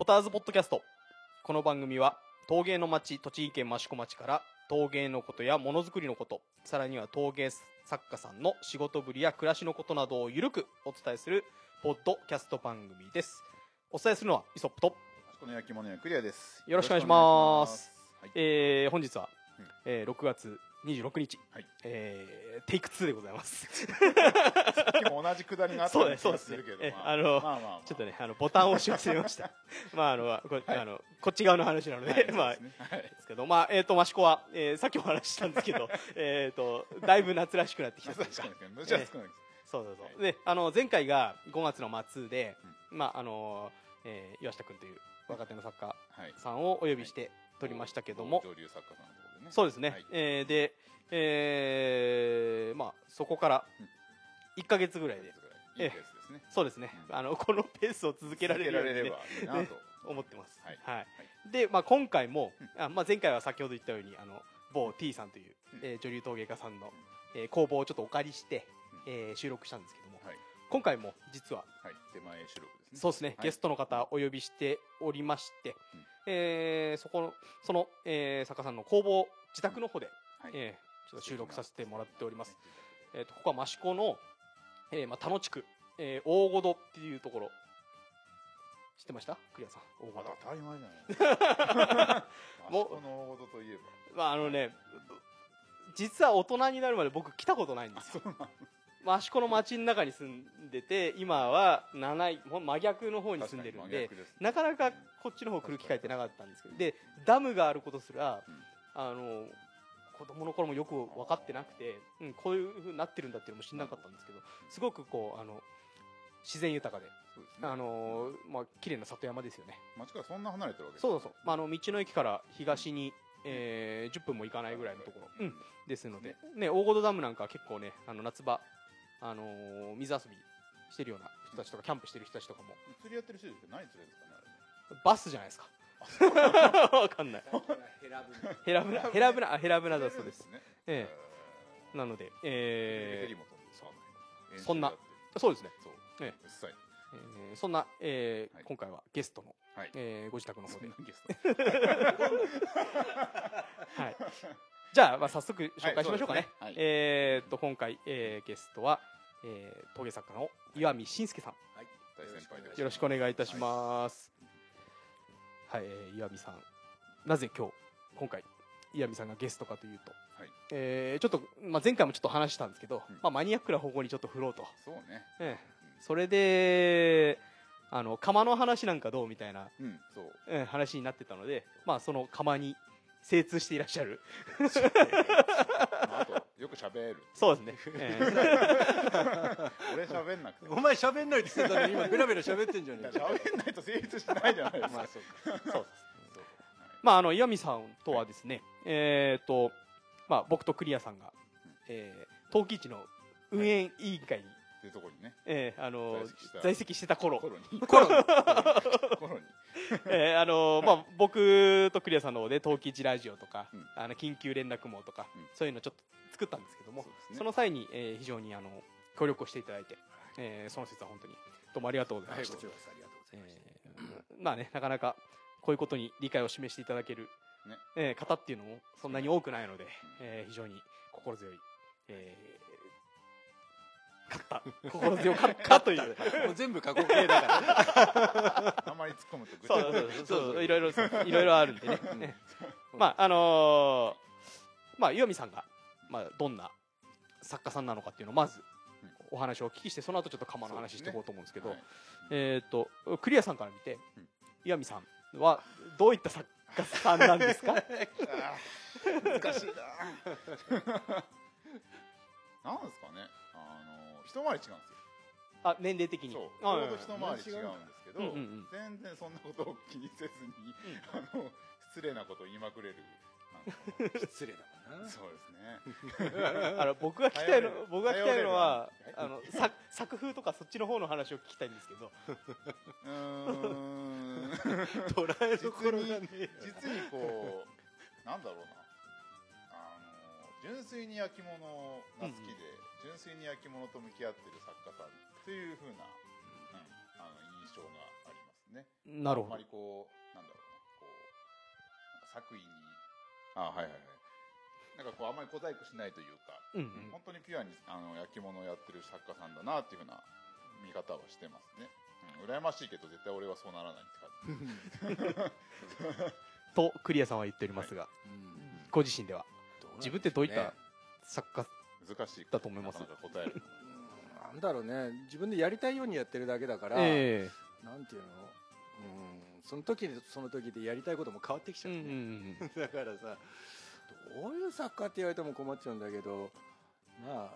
ポターズポッドキャストこの番組は陶芸の町栃木県益子町から陶芸のことやものづくりのことさらには陶芸作家さんの仕事ぶりや暮らしのことなどをゆるくお伝えするポッドキャスト番組ですお伝えするのはイソップとこの焼き物屋クリアです。よろしくお願いします。はい。えー、本日は、うんえー6月26日、はい。えーテイク2でございます。さっきも同じくだりがあったそうような気ですけど、えまああのまあまあまあ。ちょっとねあのボタンを押し忘れました。まああのこ,、あのこっち側の話なので、はいまあではい。ですけど、まあ、えっ、と、益子は、えーさっきも話したんですけど、えっと、だいぶ夏らしくなってきたというか。確かに確かに。蒸し暑くないです。そうそうそう。はいで、あの、前回が5月の末で、まあ、あの、えー岩下くんという若手の作家はい。さんをお呼びして撮りましたけども、上流作家さんね。そうですね。はいえーで、えーまあ、そこから1ヶ月ぐらいで、いいペースですね。そうですね、うんあの、このペースを続けられるように、れればいいなと。思ってます。はいはい。で、まあ、今回も、うんあまあ、前回は先ほど言ったようにあの某 T さんという、うんえー女流陶芸家さんの、えー工房をちょっとお借りして、えー収録したんですけども、はい今回も実ははい。手前収録ですね。そうですね、はいゲストの方お呼びしておりまして、うんえーそこのその、えー作家さんの工房自宅の方で、はい。えーちょっと収録させてもらっております。えー、とここは益子の、えーまあ、田野地区、えー大御戸っていうところ。知ってました？クリアさん。大御まだ戸当たり前じゃない。もうこの大事といえば。まああのね実は大人になるまで僕来たことないんですよ益子の町の中に住んでて今は七井もう真逆の方に住んでるんでなかなかこっちの方来る機会ってなかったんですけどでダムがあることすら、うん。あの子供の頃もよく分かってなくて、うん、こういう風になってるんだっていうのも知らなかったんですけどすごくこうあの自然豊かで、そうですね。あのまあ綺麗な里山ですよね。町からそんな離れてるわけそうそうまあ、あの道の駅から東に、えー10分も行かないぐらいのところ、うん、ですので、ね、大御戸ダムなんかは結構ねあの夏場、あのー水遊びしてるような人たちとかキャンプしてる人たちとかも。釣りやってる人ですけど何釣れるんですかねあれ。バスじゃないですか。わかんない。ヘラブナ。ヘラブナあヘラブナだそうです。ね。ええ。なので、えヘリも飛んでさそんな。そうですね、そう。ええ。そんな、えーはい。今回はゲストの、はい。えーご自宅の方で。そんな、ゲスト。はい、じゃあ、まあ、早速紹介しましょうかね,、はいね。はい。えーっと今回、えーゲストは、えー陶芸作家の岩見信介さん、大先輩でよろしくお願いいたします。はい、えー岩見さん、なぜ今日、今回、岩見さんがゲストかというと、はい。えーちょっと、まあ、前回もちょっと話したんですけど、うん。まあ、マニアックな方向にちょっと振ろうと。そうね。ええ。それで、あの、釜の話なんかどうみたいな、うん、そう。ええ話になってたので、まあ、その釜に精通していらっしゃる。まああと、よく喋る。そうですね。ええ 俺喋んなくても。お前喋んないって言ってたのに今ベラベラ喋ってんじゃねえか喋んないと成立しないじゃないですか。まあそうか そうです。まあ、あの岩見さんとはですね、えっ、と、まあ、僕とクリアさんが、えー、陶器市の運営委員会に、っていうところにね。えーあの在籍した在籍してた頃、頃に。コロナ頃に。えーあのまあ、僕とクリアさんの方で陶器市ラジオとか、うん。あの緊急連絡網とか、うん。そういうのちょっと作ったんですけどもそうですね。その際に、えー非常にあの協力をしていただいて、えーその説は本当にどうもありがとうございました。こちらこそありがとうございました。えーまあね、なかなかこういうことに理解を示していただける、ね。えー方っていうのもそんなに多くないので、えー非常に心強い、え心強かったという。もう全部過去形だから。あんまり突っ込むとぐそうそうそうそうそう。いろいろいろいろあるんでね、ねまああのーまあ岩見さんが、まあ、どんな作家さんなのかっていうのをまずお話をお聞きしてその後ちょっと釜の話していこうと思うんですけどはい。えっ、とクリアさんから見て、うん。岩見さんはどういった作家さんなんですか？難しいな。なんですかね一回り違うんですよ。あ年齢的に。そう。ちょうど一回り違うんですけど、うんうんうん。全然そんなことを気にせずに、あの失礼なことを言いまくれる。失礼だもんな。そうですね。あの僕が聞きたいの僕が聞きたいのはあの作作風とかそっちの方の話を聞きたいんですけど。うーん。捉えどころがね。え実にこうなんだろうな。あの純粋に焼き物が好きで、純粋に焼き物と向き合ってる作家さんというふうな、うん、あの印象がありますね。なるほど。あんまりこうなんだろうなこう作為にあはいはいはい。なんかこうあんまり小細工しないというか、うんうん。本当にピュアにあの焼き物をやってる作家さんだなっていうふうな見方はしてますね、うん、羨ましいけど絶対俺はそうならないって感じ。とクリアさんは言っておりますがうんご自身では自分ってどういった作家難しい。だと思います。なかなか答える。うんなんだろうね。自分でやりたいようにやってるだけだから、えなんていうの？うんその時でその時でやりたいことも変わってきちえうんゃうね、うんうん。だからさどういう作家って言われても困っちゃうんだけどまあ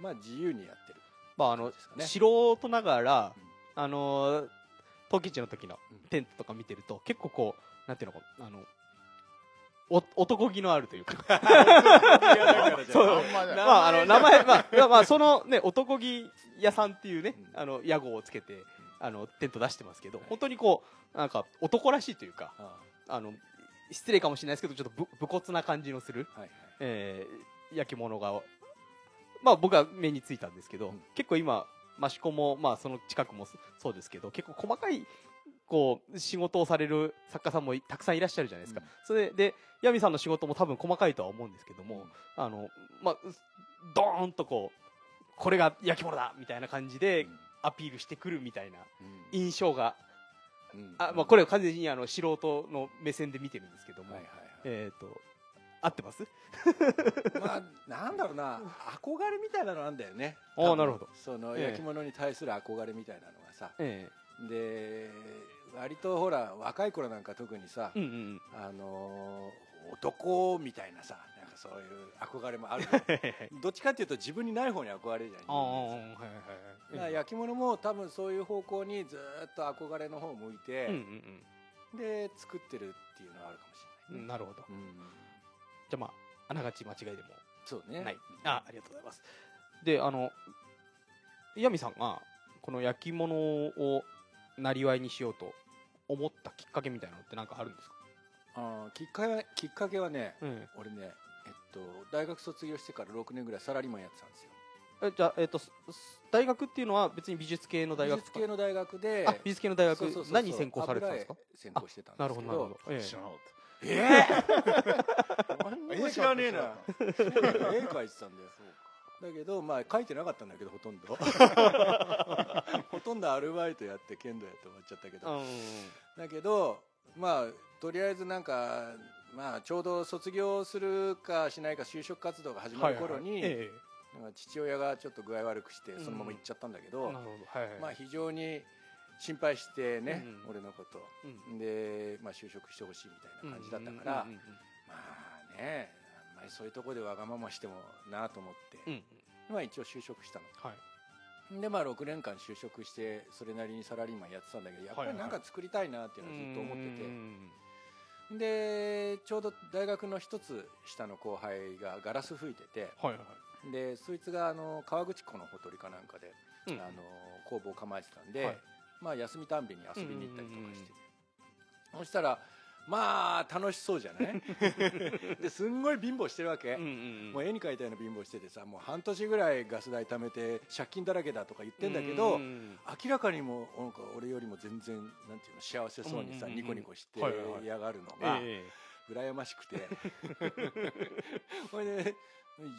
まあ自由にやってる。まああの、素人ながら、あのー陶器市の時のうん。テントとか見てると結構こうなんていうのかあのお男気のあるというか。そう。まああの名前まあまあそのね男気屋さんっていうね、うん。あの屋号をつけてあのテント出してますけど本当にこうなんか男らしいというかああ。の失礼かもしれないですけどちょっとぶ武骨な感じのする、えー焼き物がまあ僕は目についたんですけど、うん。結構今益子もまあその近くもそそうですけど結構細かいこう仕事をされる作家さんもいたくさんいらっしゃるじゃないですか、うん。それでヤミさんの仕事も多分細かいとは思うんですけども、うん。あのまあドーンとこうこれが焼き物だみたいな感じでアピールしてくるみたいなうん。印象が、うん。あまあ、これは完全にあの素人の目線で見てるんですけども、えっ、と合ってます？まあなんだろうな憧れみたいなのなんだよね。あー多分なるほど。そのええ。焼き物に対する憧れみたいなのがさえで割とほら若い頃なんか特にさうんうん。あのー男みたいなさなんかそういう憧れもある どっちかっていうと自分にない方に憧れるじゃんああはいはい。焼き物も多分そういう方向にずーっと憧れの方を向いて、うんうんで作ってるっていうのはあるかもしれないね、うんなるほど。うん。じゃあまああながち間違いでもそうね。ない。あありがとうございます。であのヤミさんがこの焼き物をなりわいにしようと思ったきっかけみたいなのって何かあるんですか？あーきっかけきっかけはねうん。俺ねえっと大学卒業してから6年ぐらいサラリーマンやってたんですよ。えじゃあえっ、と大学っていうのは別に美術系の大美学術系の大学であ美術系の大学。そうそうそうそう。何専攻されてたんですか？専攻してたんなですけど。るほどなるほど、ええ。知らなかっえ？た何も知らねえな。絵絵描いてたんだよ。だけどまあ書いてなかったんだけどほとんど。ほとんどアルバイトやって剣道やって終わっちゃったけど。うん。だけどまあとりあえずなんかまあちょうど卒業するかしないか就職活動が始まる頃に、はいはい父親がちょっと具合悪くしてそのまま行っちゃったんだけど、まあ非常に心配してね、うん俺のこと。うん。で、まあ、就職してほしいみたいな感じだったから、まあねあんまりそういうところでわがまましてもなと思って、まあ一応就職したの。はいでまあ6年間就職してそれなりにサラリーマンやってたんだけどやっぱりなんか作りたいなっていうのはずっと思ってて、うん。でちょうど大学の一つ下の後輩がガラス吹いててはいはい。でそいつがあの川口湖のほとりかなんかで、うん。あの工房を構えてたんで、はい。まあ休みたんびに遊びに行ったりとかして、うんうんうんうん。そしたらまあ楽しそうじゃない？ですんごい貧乏してるわけ、うんうんうん。もう絵に描いたような貧乏しててさもう半年ぐらいガス代貯めて借金だらけだとか言ってんだけど、うん明らかにもなんか俺よりも全然なんていうの幸せそうにさ、うんうんうん。ニコニコしてはいはいはい。やがるのが、え羨ましくて。これで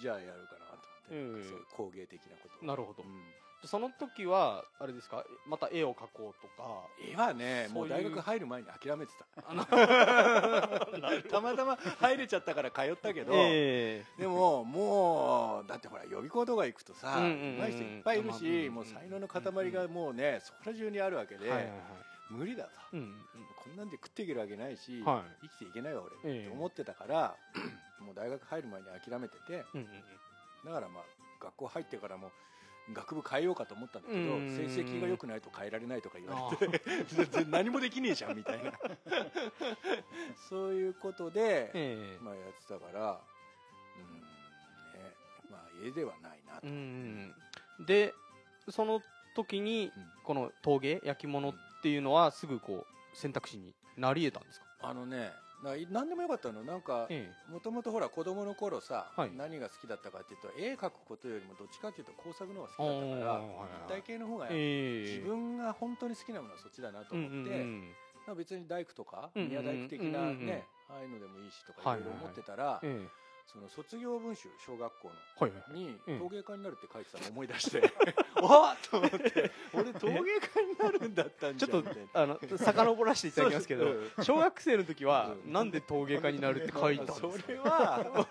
じゃあやるかなと思って、うんそういう工芸的なことなるほど。うんその時はあれですか？また絵を描こうとか。絵はねもう大学入る前に諦めてた。たまたま入れちゃったから通ったけど、えでももうだってほら予備校とか行くとさうんうんうん上手い人いっぱいいるしうんもう才能の塊がもうねそこら中にあるわけで、えはいはいはい。無理だと。うんうんこんなんで食っていけるわけないし、はい。生きていけないわ俺、ええ。って思ってたからもう大学入る前に諦めててうんうん。だからまあ学校入ってからも学部変えようかと思ったんだけどうん。成績が良くないと変えられないとか言われて 全然何もできねえじゃんみたいな。そういうことで、ええ。まあ、やってたからうんねまあ家ではないなと、でその時にうん。この陶芸焼き物っていうのはすぐこう選択肢になり得たんですか？あのねな何でもよかったの。なんかえもともとほら子供の頃さ、はい。何が好きだったかっていうと絵描くことよりもどっちかっていうと工作の方がえ好きだったから立体系の方がええ。自分が本当に好きなものはそっちだなと思って、うんうん別に大工とか宮大工的なうんうんうんねああいうのでもいいしとかいろいろ思ってたら、ええその卒業文集小学校のはいはい。にうん。陶芸家になるって書いてたのを思い出して、わっと思って俺陶芸家になるんだったんちょっとじゃんみたいな。あの遡らせていただきますけど小学生の時はうん。なんで陶芸家になるって書いたんですか？それは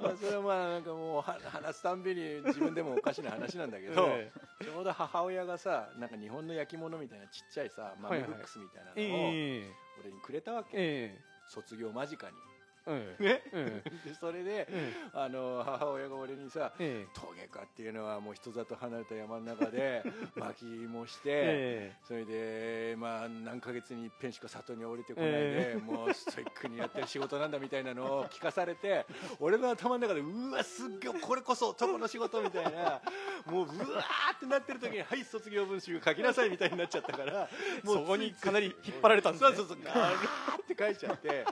まあそれはまあなんかもうは話すたんびに自分でもおかしな話なんだけど、えちょうど母親がさなんか日本の焼き物みたいなちっちゃいさ豆ブックスみたいなえのをえ俺にくれたわけ、え卒業間近に。ええね。え でそれでえあの母親が俺にさええ。陶芸家っていうのはもう人里離れた山の中で 薪もして、えそれでまあ何ヶ月に一遍しか里に降りてこないで、ええ。もうストイックにやってる仕事なんだみたいなのを 聞かされて俺の頭の中でうわすっげえこれこそ男の仕事みたいなもううわーってなってる時に「はい卒業文集書きなさい」みたいになっちゃったからもうそこにかなり引っ張られたんですね。そうそうそうガーッて書いちゃって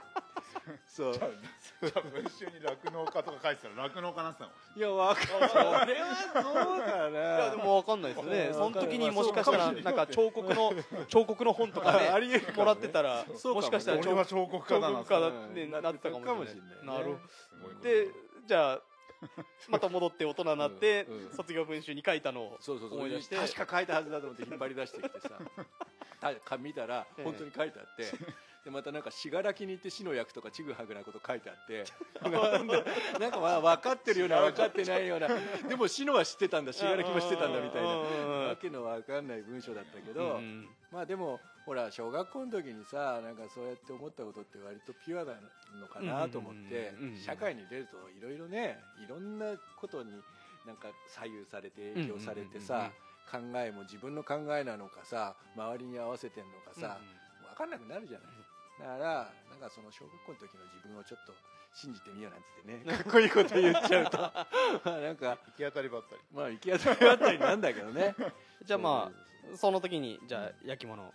そう。じゃあ文集に酪農家とか書いてたら酪農家なってたの。いやわかるそれはそうだいなやでもわかんないですよねうんその時にもしかしたらなんか彫刻の 彫刻の本とかねもらってたらそうかももしかしたら俺は彫刻家だなってなってたかもしれない。なるほどでじゃあまた戻って大人になってうんうん。卒業文集に書いたのを思い出して。確か書いたはずだと思って引っ張り出してきてさ。見たらええ。本当に書いてあって、でまたなんか信楽に行って死の役とかちぐはぐなこと書いてあって。なんかまあ分かってるような分かってないような。でも死のは知ってたんだ信楽も知ってたんだみたいな。うんわけの分かんない文章だったけうど、ん。まあでもほら小学校の時にさなんかそうやって思ったことって割とピュアなのかなと思って社会に出るといろいろねいろんなことになんか左右されて影響されてさ考えも自分の考えなのかさ周りに合わせてんのかさ分かんなくなるじゃないだからなんかその小学校の時の自分をちょっと信じてみようなんつってね かっこいいこと言っちゃうと。まあなんか行き当たりばったり。まあ行き当たりばったりなんだけどね。じゃあまあその時にじゃあ焼き物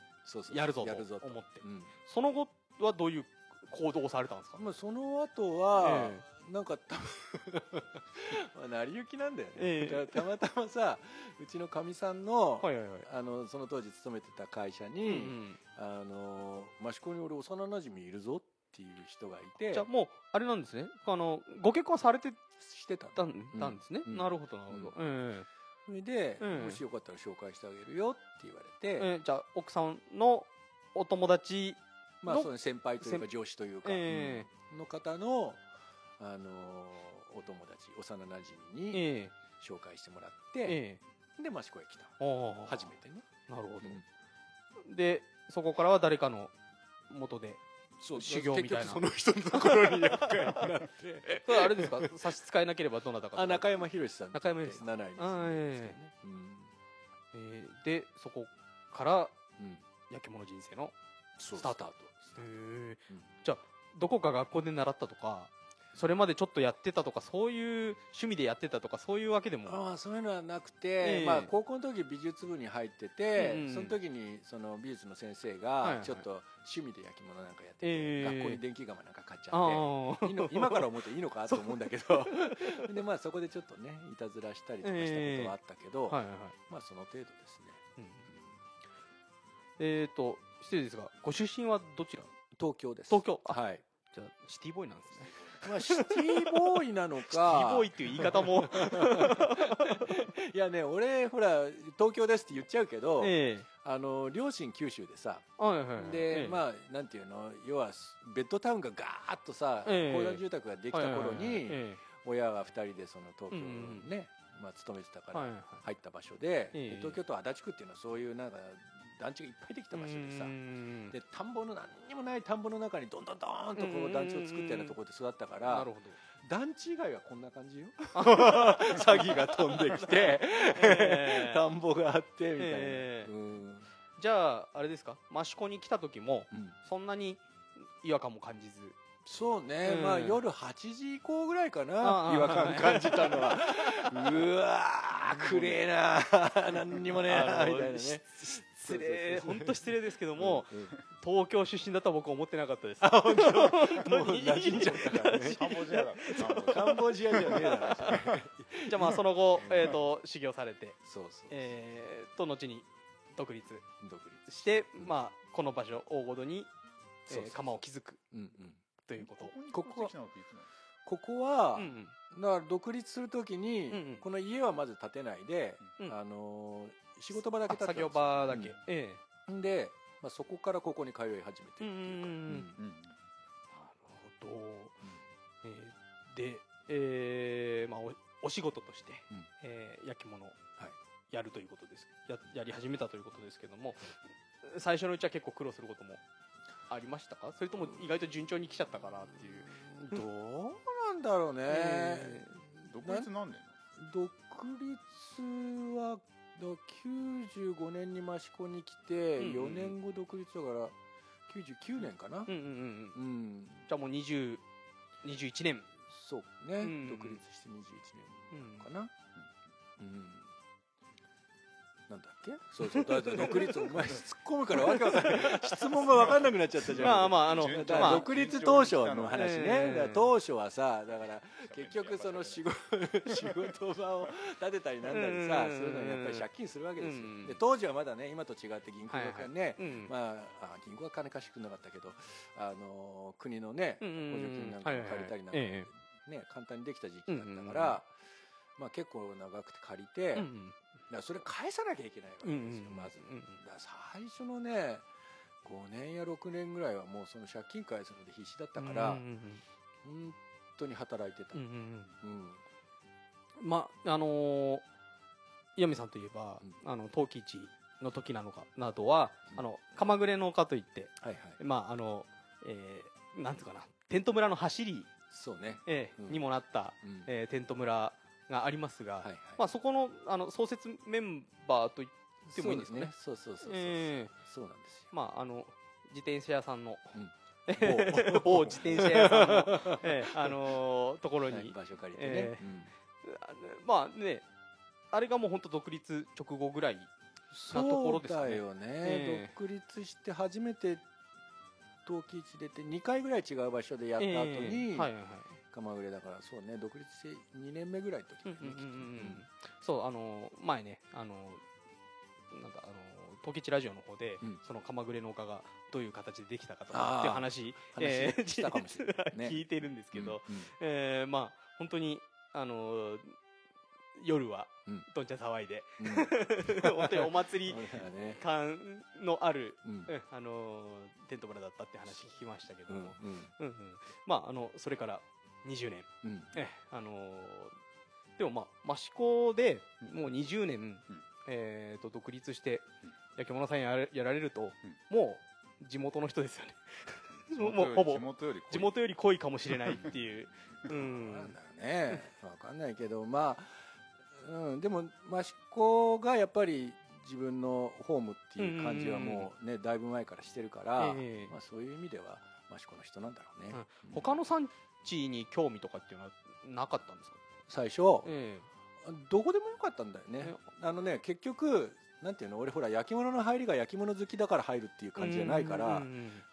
やるぞとやるぞと。思って。うん。その後はどういう行動をされたんですか？まあ、その後は、えなんかた まあ成り行きなんだよね、ええ。たたまたまさうちのかみさんの,、はいはいはい。あのその当時勤めてた会社うんうに、ん。あの益子に俺幼馴染いるぞっていう人がいて。じゃあもうあれなんですね。あのご結婚されてしてたのたんですね。うん。なるほどなるほど。えそれで、うんもしよかったら紹介してあげるよって言われえて、ええじゃあ奥さんのお友達のまあその先輩というか上司というか、の方の、あのお友達幼馴染にええ。紹介してもらっえて、えで益子へ来た。初めてね。なるほど。うん。でそこからは誰かの元で修行みたいな。結局その人のところに厄介になって。それあれですか？差し支えなければどなたかあ中山博さん中山博さん。七井ですあねえうん。えーでそこからうん。焼き物人生のスタート。トへうん。じゃあどこか学校で習ったとかそれまでちょっとやってたとかそういう趣味でやってたとかそういうわけでも。ああそういうのはなくて、ええ。まあ、高校の時美術部に入ってて、うんうんその時にその美術の先生がちょっと趣味で焼き物なんかやってて、ええ。学校に電気窯なんか買っちゃあって今から思うといいのかと思うんだけど。でまあそこでちょっとねいたずらしたりとかしたことはあったけど、はいはいはい。まあその程度ですね。うんえっ、と失礼ですがご出身はどちら？東京です。東京。あはい。じゃあシティボーイなんですねまあシティボーイなのか。シティボーイっていう言い方も。いやね俺ほら東京ですって言っちゃうけど、えあの両親九州でさえはいはいはい。で、ええ。まあなんていうの？要はベッドタウンがガーッとさ、ええ。公団住宅ができた頃にえ親は2人でその東京うんうんまあ、勤めてたから入った場所で東京都足立区っていうのはそういうなんか団地がいっぱいできた場所でさうん。で田んぼの何にもない田んぼの中にどんどんどーんとこうん。う団地を作ったようなところで育ったから団地以外はこんな感じよ。詐欺が飛んできてええ。田んぼがあってみたいな、ええ。うん。じゃああれですか？益子に来た時もうん。そんなに違和感も感じず。そうね、うん。まあ夜8時以降ぐらいかあなあ違和感感じたのは。うわーくれえな 何にもねえなみたいなね。し失礼。本当失礼ですけどもうんうん。東京出身だとは僕は思ってなかったです。本当。本当もうに馴染んじゃったからね。カンボジアだ。カンボジアじゃねえだろ。じゃあまあその後、えー、と修行されて、そうそうえー、と後に独立。独立。して、まあ、この場所大ごとに、えーそうそう釜を築く。うんうん。ということ。ここにここ越してきたのっていつなのここは、うんうん。だから独立するときに、うんうん。この家はまず建てないで、うん。あのー仕事場だけあ作業建てたんですよ。場だけ、えうん。で、まあ、そこからここに通い始めてっていう。か、なるほど、えーで、えーまあ、おお仕事として、うん。えー焼き物やるということです。ややり始めたということですけども最初のうちは結構苦労することもありましたか？それとも意外と順調に来ちゃったかなっていう、どうなんだろうね、え独立なんでんの独立はだ95年に益子に来て、うんうんうん。4年後独立だから99年かな。うんうんうんうん。うん、じゃあもう20 21年、そうね、うん独立して21うん年かな。うん、なんだっけ？そうそうだって独立お前突っ込むからわけわかんない。質問が分かんなくなっちゃったじゃん。まあまああの独立当初の話ね、ええだから当初はさだから結局その仕事 仕事場を建てたりなんだりさ、うんそういうのにやっぱり借金するわけですよ、うんで当時はまだね今と違って銀行がね、うんまあ、あ銀行は金貸してくれなかったけどあの国のね補うんうん。助金なんかを借りたりなんか、はいはいはい。ね、簡単にできた時期だったから、うんうんうんまあ、結構長くて借りて、だかうんらそれ返さなきゃいけないわけうんですよ、まず。うんだ最初のね5年や6年ぐらいはもうその借金返すので必死だったから、本当に働いてた、うんうんうん。うん。まああのー岩見さんといえば、うん。あの陶器市の時なのかなどは、うん。あの鎌暮れの丘といってはいはい。まああの、えーなんていうかなテント村の走り、そうね、えーうん。にもなった、うん。えーテント村がありますが、はいはい。まあ、そこのあの創設メンバーと言ってもいいんですかね。そうそうそうそうそう、えそうなんですよ。まああの自転車屋さんの、うん。某自転車屋さんの、えー あのーところに、はい場所借りてね、えうん。あまあねあれがもう本当独立直後ぐらいなところですかね。そうだよね、ええ。独立して初めて陶器市出て2回ぐらい違う場所でやった後に、ええ。はいはいはい鎌暮れだからそうね独立して2年目ぐらいの時だよね、うんうんうんうん。きっとそうあの前ねあのなんかあの陶器市ラジオの方で、うん。その鎌暮れの丘がどういう形でできたかとかっていう話話したかもしれないね。聞いてるんですけど、うんうんえーまあ本当にあの夜はうん。どんちゃん騒いでうん。本当にお祭り 感のある、うん。うんあのテント村だったって話聞きましたけどうんも、うんうん。まああのそれから20年。うん。うんえあのーでもまあ益子でもう20年、えー、と独立して焼き物さんやれやられると、もう地元の人ですよね。もうほぼ地元より地元より濃いかもしれないっていう、うなんんだね。わかんないけどまあ、うん、でも益子がやっぱり自分のホームっていう感じはもうねだいぶ前からしてるから、ええ。まあ、そういう意味では益子の人なんだろうね、うん。他の産地に興味とかっていうのはなかったんですか、最初えどこでもよかったんだよね。あのね結局なんていうの？俺ほら焼き物の入りが焼き物好きだから入るっていうえ感じじゃないから、う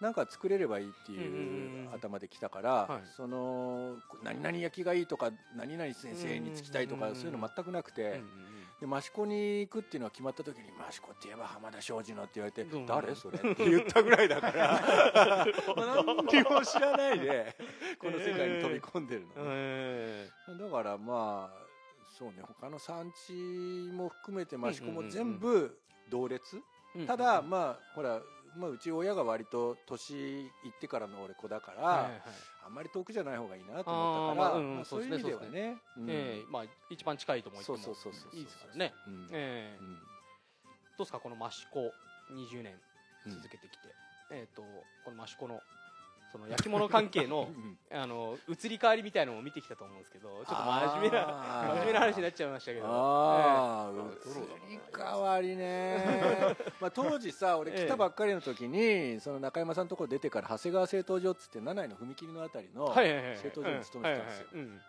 なんか作れればいいっていううん頭で来たから、はい。その何々焼きがいいとか何々先生につきたいとかそういうの全くなくて、うんうんうんで益子に行くっていうのが決まった時に益子って言えば浜田庄司のって言われて、うん誰それって言ったぐらいだから。何にも知らないで この世界に飛び込んでるの、えだからまあそうね他の産地も含めて益子も全部同列、えただまあほら、まあ、うち親が割と年いってからの俺子だから、はいはい。あんまり遠くじゃない方がいいなと思ったからまあうんまあそういう意味ではね。うん。ええまあ一番近いと思ってそもうそうそうそう。いいですからね、うん。ええ。うん。どうですかこの益子20年うん続けてきて、えっ、とこの益子のその焼き物関係のうんあの移り変わりみたいのも見てきたと思うんですけどちょっと真面目な真面目な話になっちゃいましたけど。ああ、ええ。移り変わりね。まあ当時さ俺来たばっかりの時に、その中山さんのところ出てから長谷川製陶所っつって七井の踏切のあたりのはいはいはい。製陶所に勤めてたんですよ、はいはいはい。うん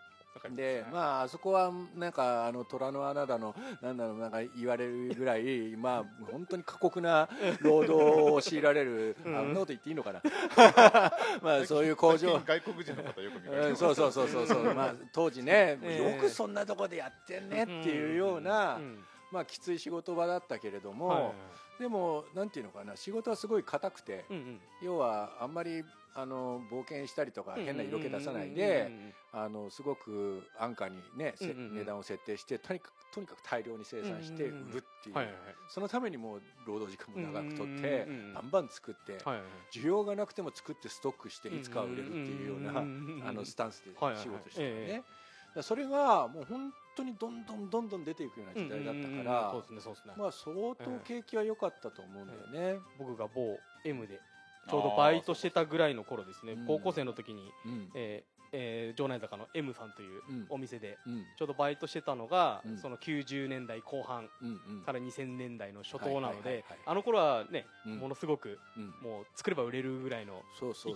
でまああそこはなんかああの虎の穴だのなんだろうなんか言われるぐらいまあ本当に過酷な労働を強いられる、うん。あんなこと言っていいのかな。まあそういう工場。外国人の方よく見られうんますそうそうそうそう。そうまあ当時ね、ええ。よくそんなとこでやってんねっていうような、ん。まあきつい仕事場だったけれども、はいはいはい。でもなんていうのかな。仕事はすごい硬くて、うんうん。要はあんまりあの冒険したりとか変な色気出さないであのすごく安価にね、せうんうんうん。値段を設定してとにかくとにかく大量に生産して売るっていう、そのためにもう労働時間も長くとって、バンバン作って、需要がなくても作ってストックしていつかは売れるっていうような、あのスタンスで仕事してるね、それがもう本当にどんどんどんどん出ていくような時代だったから、まあ相当景気は良かったと思うんだよね、僕が某 M でちょうどバイトしてたぐらいの頃ですね。うん高校生の時に、うん。えーえー城内坂の M さんといううん。お店でうん。ちょうどバイトしてたのが、うん。その90年代後半から2000年代の初頭なのではいあの頃はね、うん。ものすごくうん。もう作れば売れるぐらいの、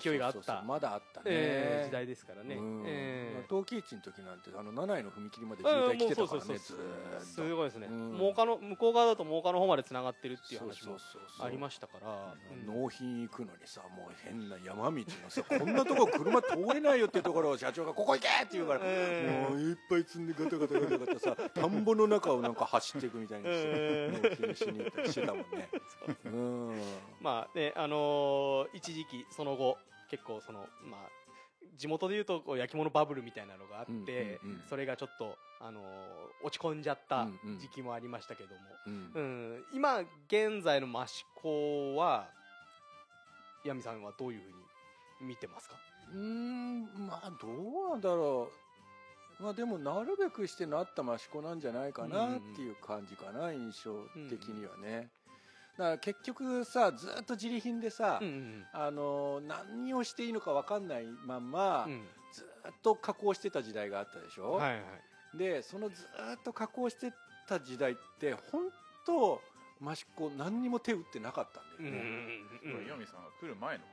勢いがあったまだあったね、えー時代ですからね、うん。えー。陶器市の時なんてあの七重の踏切まで渋滞来てたからねすごいですね、うん。真岡の向こう側だと真岡の方までつながってるっていう話もありましたから。うん。納品行くのにさもう変な山道のさこんなとこ車通れないよっていうところを社長が「ここ行け!」って言うから、えーもういっぱい積んでガタガタガタガタさ田んぼの中をなんか走っていくみたいにしてえーに行ったりしてたもんね。うん。まあねあのー一時期その後結構そのまあ地元でいうとこう焼き物バブルみたいなのがあって、それがちょっと、あのー落ち込んじゃった時期もありましたけども、うん。うん。今現在の益子はヤミさんはどういうふうに見てますか？うーんまあどうなんだろう。まあでもなるべくしてなった益子なんじゃないかなっていう感じかな印象的にはね。だから結局さずっと自利品でさ、うんうんあの何をしていいのか分かんないまんま、うん。ずっと加工してた時代があったでしょ、はいはい。でそのずっと加工してた時代って本当益子何にも手打ってなかったんだよね、これ岩見さんが来る前の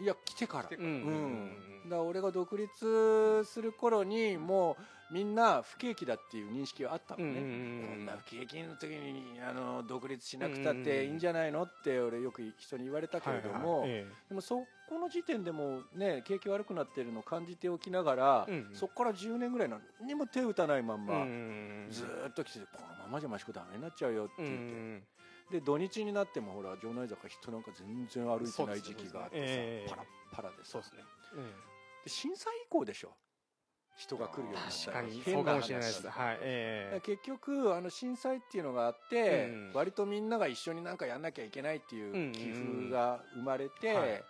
いや来てから。うん。うんだから俺が独立する頃にもうみんな不景気だっていう認識はあったのね、うんうんうんこんな不景気の時にあの独立しなくたっていいんじゃないのって俺よく人に言われたけれども、でもそこの時点でもね景気悪くなってるのを感じておきながら、うんうん。そこから10年ぐらい何にも手打たないまんえま、うんずーっと来ててこのままじゃ益子ダメになっちゃうよってうんう言って、んで土日になってもほら城内坂人なんか全然歩いてない時期があってさ、ええ。パラッパラでさ。そうですね、で震災以降でしょ。人が来るようになった確かに。変なそうかもしれないです。話はいええ。結局あの震災っていうのがあって、うん。割とみんなが一緒になんかやんなきゃいけないっていう寄付が生まれて、はい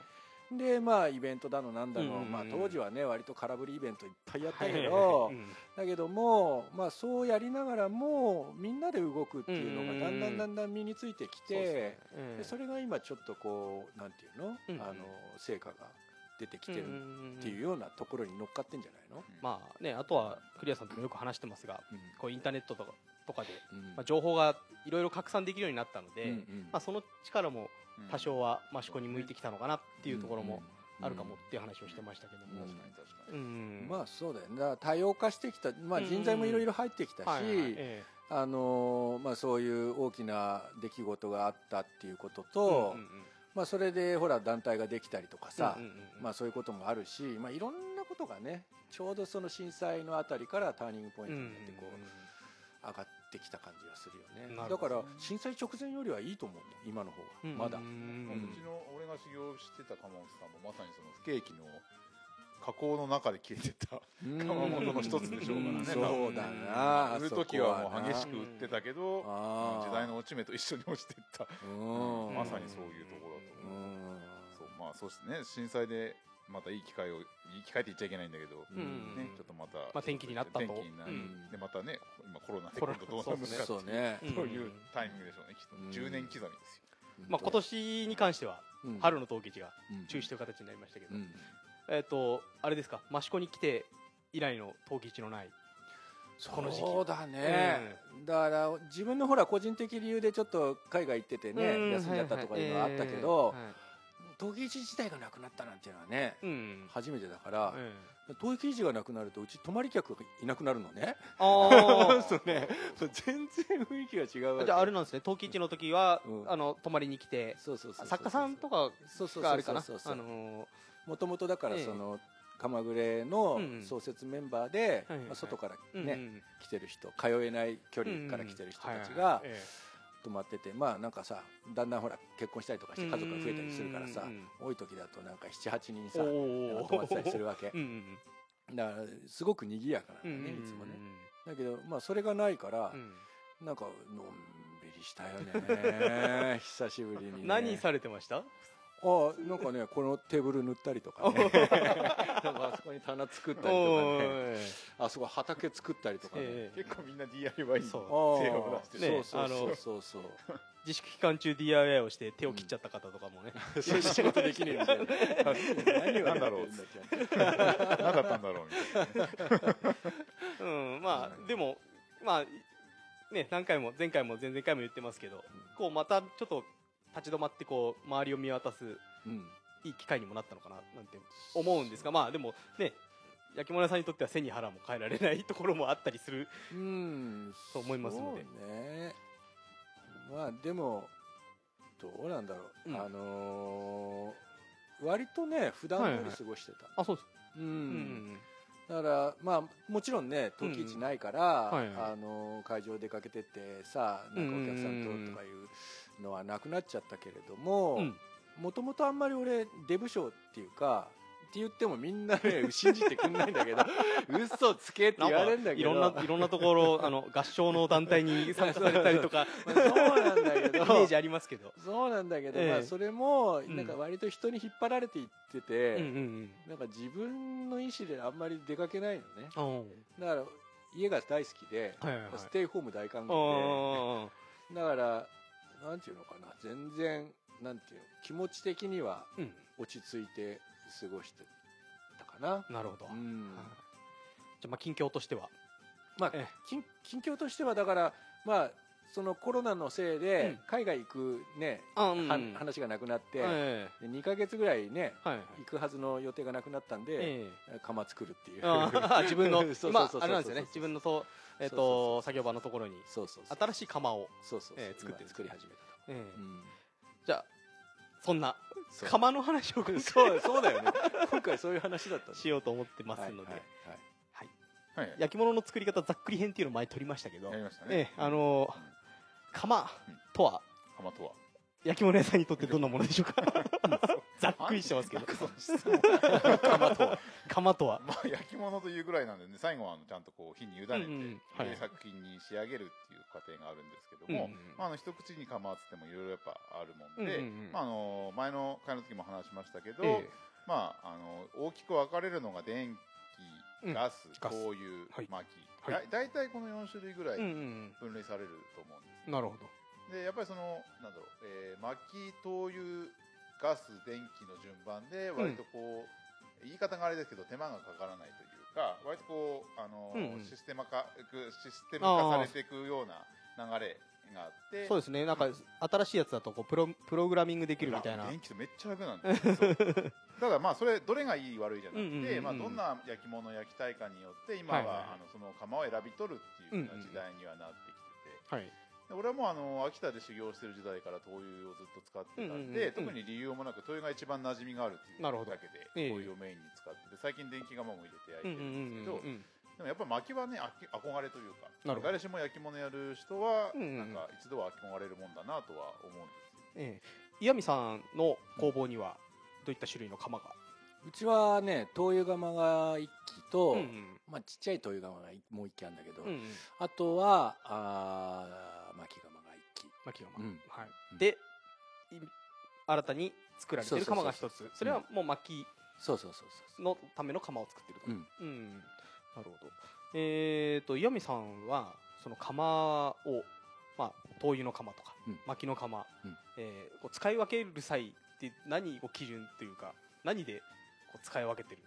でまあイベントだのなんだの、うんうんうん。まあ、当時はね割と空振りイベントいっぱいやったけど、はいはいはい。うん。だけども、まあ、そうやりながらもみんなで動くっていうのがだんだんだんだん身についてきて、そうですね。ええでそれが今ちょっとこうなんていうの,、うん。うんあの成果が出てきてるっていうよようなところに乗っかってんじゃないの、まあねあとはクリアさんともよく話してますがうん。こうインターネットとかとかで、うん。まあ、情報がいろいろ拡散できるようになったので、まあ、その力もうん。多少は益子に向いてきたのかなっていうところもうんあるかもっていう話をしてましたけども、確かに確かうに、んまあそうだよね。多様化してきた、まあ、うん。人材もいろいろ入ってきたし、あのーまあ、そういう大きな出来事があったっていうことえと、まあ、それでほら団体ができたりとかさ、まあ、そういうこともあるし、まあ、いろんなことがねちょうどその震災のあたりからターニングポイントになってこう上がってきた感じがするよね。だから震災直前よりはいいと思うね今の方うん。がまだ。う、ちの俺が修行してた鎌本さんもまさにその不景気の加工の中で消えてたうん。窯元の一つでしょうからね。んそうだな売る時はもう激しく売ってたけど時代の落ち目と一緒に落ちていった。うん。まさにそういうところだとう。思うん。そうまあそうですね。震災でまたいい機会をいい機会って言っちゃいけないんだけど、うん。ね、ちょっとまた、まあ転機になったと。でまたね今コロナでコロナ。今度どうなるのかそうね。いうタイミングでしょうねきっと、うん。10年刻みですよ。まあ、今年に関してはうん。春の陶器市がうん。中止という形になりましたけど、うん。えっ、とあれですか益子に来て以来の陶器市のないこの時期。そうだね、だから自分のほら個人的理由でちょっと海外行っててね、休んじゃったとかいうのはあったけど、陶芸市自体がなくなったなんていうのはねうん。初めてだからえ陶芸市がなくなるとうち泊まり客がいなくなるのね。えあ そうね。全然雰囲気が違うじゃああれなんですね。陶器市の時は、うん。あの泊まりに来て作家さんとかがあるかな？もともとだからええ。その鎌暮のうんうん。創設メンバーで、まあ、外からうんね、うん。来てる人通えない距離から来てる人たちがはいえ泊まっててまあなんかさだんだんほら結婚したりとかして家族が増えたりするからさ多い時だとなんか78人えさお泊まってたりするわけ。だからすごく賑やかなんだねいつもね。だけどまあそれがないからうん。なんかのんびりしたよね。久しぶりにね。何されてました？あなんかねこのテーブル塗ったりとかね。あそこに棚作ったりとかね。あそこ畑作ったりとかね、ええ。結構みんな DIY に手そう。を出してね。そうそうあのそう。そう自粛期間中 DIY をして手を切っちゃった方とかもね、そういう仕事できねえみたいな何んだろうやってんだって何だったんだろうみたいなうん。まあでもまあね何回も前回も前々回も言ってますけどこうまたちょっと立ち止まってこう周りを見渡すうん。いい機会にもなったのかななんて思うんですがまあでもね焼き物屋さんにとっては背に腹も変えられないところもあったりするうん。そう思いますので。ね。まあでもどうなんだろう、うん。あのー割とね普段通り過ごしてた、あそうです。うん。うんだからまあもちろんね陶器市ないから、はいはいあの会場出かけてってさなんかお客さんととかいうのはなくなっちゃったけれどもうん。もともとあんまり俺デブ賞っていうかって言ってもみんなね 信じてくんないんだけど嘘つけって言われるんだけど。いろんないろんなところ あの合唱の団体に参加されたりとか。まあそうなんだけイメどージありますけど。そうなんだけど、ええ。まあ、それもんなんか割と人に引っ張られていってて、うんうんなんか自分の意思であんまり出かけないのね。うんだから家が大好きで、はいはいはい。ステイホーム大歓あ迎ーでだからなんていうのかな。全然なんていうの気持ち的にはうん。落ち着いて過ごしてたかな、なるほど、はい。うんじゃあまあ近況としては。まあえ近近況としてはだからまあそのコロナのせいでうん。海外行くね、あうんは話がなくなって、えで2か月ぐらいねえはい。行くはずの予定がなくなったんで、ええ。釜作るっていう。自分の そうそうそう今そうあれなんですよね。自分のそうえっ、そうそうそと作業場のところにそうそうそう。新しい窯を、そうそうそう。ええ作って作り始めたと、ええ。うん。じゃあそんなそう。窯の話を今回そうそうだよね。今回そういう話だったしようと思ってますので、はいはいはいはい。焼き物の作り方ざっくり編っていうのを前取りましたけど。やりましたね。ええあのー窯とは？浜とは焼き物屋さんにとってどんなものでしょうか？ざっくりしてますけど。釜とは。窯とは。まあ焼き物というぐらいなんでね最後はあのちゃんとこう火に委ねて、うんうん。はい。で作品に仕上げるっていう過程があるんですけども、うんうんまあ、あの一口に構わっててもいろいろやっぱあるもんで、うんうんうん。まあ、あの前の回の時も話しましたけど、ええ。まあ、あの大きく分かれるのが電うん。気ガス、灯油、はい。薪、はい。だ大体この4種類ぐらいうんうん分類されると思うんです。うんなるほどでやっぱりそのなんだろう、えー、薪灯油ガス電気の順番で割とこう、言い方があれですけど手間がかからないというか割とこうあの、うんうん。システマ化システム化されていくような流れがあってそうですね。なんか新しいやつだとこうプロプログラミングできるみたいな。電気とめっちゃ楽なんですよ。ただまあそれどれがいい悪いじゃなくて、うんうんうんうん。まあ、どんな焼き物を焼きたいかによって今は、はいはいはい。あのその窯を選び取るっていうような時代にはなってきてて、はい。で俺はもうあの秋田で修行してる時代から灯油をずっと使ってたんで、うんうんうんうん。特に理由もなく灯油が一番馴染みがあるっていうなるほど。だけでええ。灯油をメインに使ってて最近電気窯も入れて焼いてるんですけど、うんうんでもやっぱり薪はねあき憧れというかなるほど。誰しも焼き物やる人はなんか一度は憧れるもんだなとは思うんですよ、ええ。岩見さんの工房にはどういった種類の窯が？うちはね灯油窯が1機と、うんうん。まあ、ちっちゃい灯油窯がもう1機あるんだけど、うんうん。あとはあ1機薪窯、うん。はい。うん。でい新たに作られている窯が一つ。それはもう薪そうそうそうそうのための窯を作ってると。うん。うん。なるほど。えっ、と岩見さんはその窯をまあ灯油の窯とか、うん。薪の窯、うん。えーこう使い分ける際って何を基準っていうか何でこう使い分けてる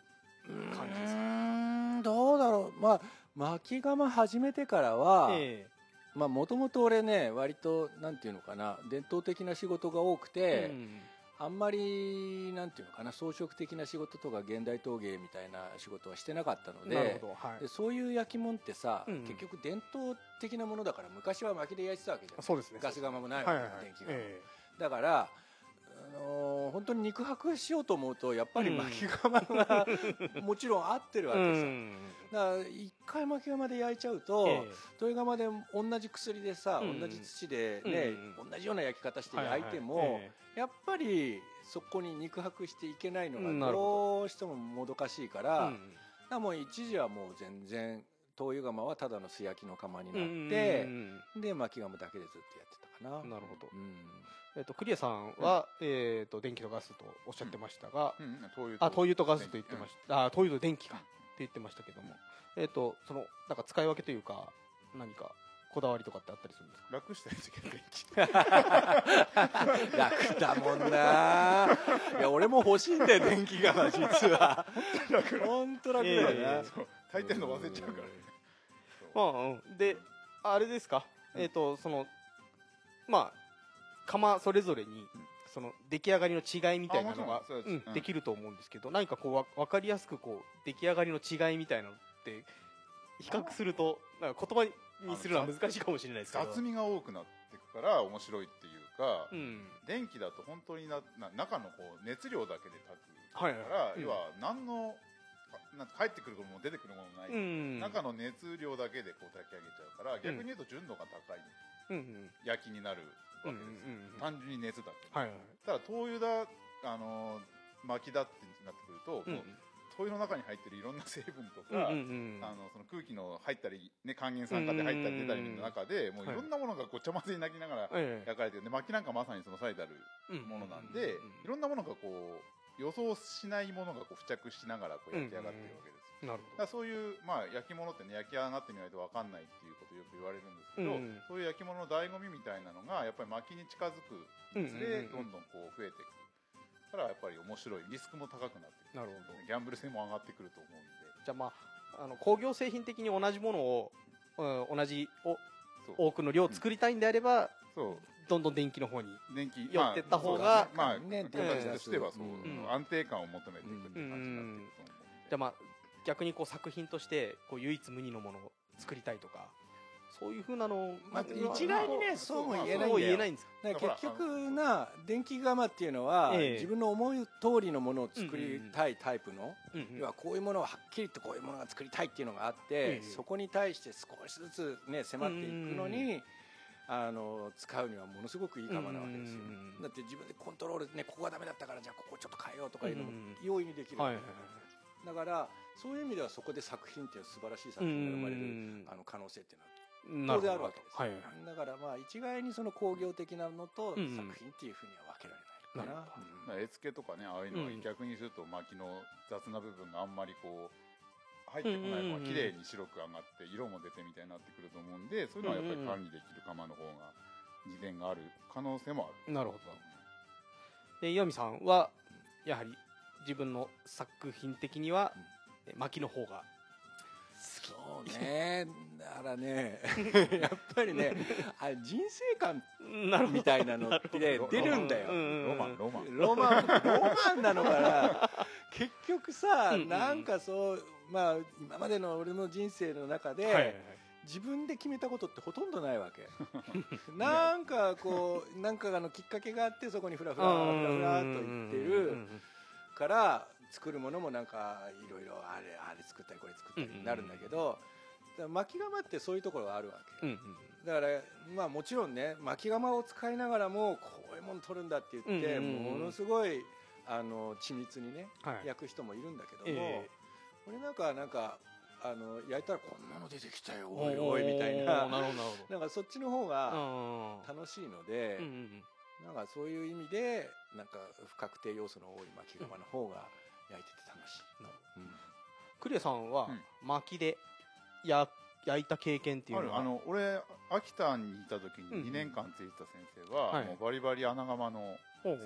感じですか？どうだろう。まあ薪窯始めてからは、えまあもともと俺ね割となんていうのかな伝統的な仕事が多くえて、うん。あんまりなんていうのかな装飾的な仕事とか現代陶芸みたいな仕事はしてなかったのではい。でそういう焼き物ってさ、うんうん。結局伝統的なものだから昔は薪で焼いてたわけじゃん。そうですね。ガス窯もないわけだ、はいはいはい。電気が、え。だから、あのー本当に肉薄しようと思うとやっぱりうん。薪窯がもちろん合ってるわえけさ、うん。だから一回薪窯で焼いちゃうと、え土井窯で同じ薬でさ、うん。同じ土でね、うん。同じような焼き方してえ焼いても、はい。はいえやっぱりそこに肉薄していけないのうんがど。うしてももどかしいかえら,、うん。もう一時はもう全然灯油窯はただの素焼きの窯にうなっんてう、んで薪窯だけでずっとやってたかな。なるほど。うんえっとクリアさんはえっと電気とガスとおっしゃってましたがうん灯油とあ灯油とガスと言ってました。あ灯油と電気か。うん。って言ってましたけども。えっとそのなんか使い分けというか何かこだわりとかってあったりするんですか？楽したい時は電気。楽だもんな。いや俺も欲しいんだよ電気窯実は。本当楽だよな、ええそう。大抵の忘れちゃうからね。まあうん。であれですか？えっとそのまあ釜それぞれにその出来上がりの違いみたいなのがうんうん。できると思うんですけど何かこうわ分かりやすくこう出来上がりの違いみたいなのって比較するとなんか言葉にするのは難しいかもしれないですけど。雑味が多くなっていくから面白いっていうか、うん。電気だと本当になな中のこう熱量だけで炊くはいから、はい。はい要は何のあなんか入ってくるものも出てくるものもない、うん。中の熱量だけでこう炊き上げちゃうから逆に言うと純度が高い。焼きになるわけです単純に熱だけ、はいはいただ灯油だあのー薪だってなってくると、うん。灯油の中に入ってるいろんな成分とか、あのその空気の入ったり、ね、還元酸化で入ったり出たりの中で、もういろんなものがごちゃ混ぜになりながらええ焼かれてるで薪なんかまさにその最たるものなんで、いろんなものがこう予想しないものがこう付着しながらこう焼き上がってるわけですよ。なるだからそういう、まあ、焼き物ってね焼き上がってみないと分かんないっていうことをよく言われるんですけど、うん。そういう焼き物の醍醐味みたいなのがやっぱり薪に近づくにつれうんうんうんうん。どんどんこう増えていくからやっぱり面白い。リスクも高くなってくる。なるほど。ギャンブル性も上がってくると思うんで。じゃあまああの工業製品的に同じものを、うん、同じおそう。多くの量を作りたいんであれば、そう。どんどん電気の方に電気寄ってった方がまあ、ね。形としてはそう、うん。安定感を求めていくっていう感じになっていくと思うんで、じゃあまあ逆にこう作品としてこう唯一無二のものを作りたいとかそういうふうなのをまあま一概にねそうも言えないんだよ。かだから結局な電気窯っていうのは、ええ。自分の思う通りのものを作りたいタイプの、うんうん。要はこういうものをはっきりとこういうものが作りたいっていうのがあって、ええ。そこに対して少しずつね迫っていくのに、あの使うにはものすごくいい窯なわけですよ、うんだって自分でコントロールねここがダメだったからじゃあここちょっと変えようとかいうのもうん容易にできる、だからそういう意味ではそこで作品っていう素晴らしい作品が生まれる、あの可能性っていうのは当然あるわけです、はい。だからまあ一概にその工業的なのと作うん。うん品っていうふうには分けられないかな,、なるほだから絵付けとかねああいうのはうん。逆にすると薪の雑な部分があんまりこう入ってこないうんうんうん。方が綺麗に白く上がって色も出てみたいになってくると思うんでそういうのはやっぱり管理できる窯の方が利点がある可能性もある。なるほど。で岩見さんはやはり自分の作品的には、え薪の方が。そうね。だからね。やっぱりね あ人生観みたいなのって出るんだよ。ロマンロマン。ロマンロマンなのかな。結局さ、うんうんなんかそうまあ今までの俺の人生の中で、はいはいはい。自分で決めたことってほとんどないわけ。なんかこうなんかあのきっかけがあってそこにフラフラフラフラっと言ってるから作るものもなんかいろいろあれあれ作ったりこれ作ったりになるんだけど、だから巻き窯ってそういうところがあるわけ、うんうんだからまあもちろんね巻き窯を使いながらもこういうもの取るんだって言って、ものすごいあの緻密にねはい。焼く人もいるんだけども、え俺なんかなんかあの焼いたらこんなの出てきたよえおいおいみたいな。なんかそっちの方どがうん楽しいので、うんうん。なんかそういう意味でなんか不確定要素の多い巻き窯の方がしクリアさんはうん。薪でや焼いた経験っていうのは？あの俺秋田にいた時うんに2年間ついてた先生は、バリバリ穴窯の先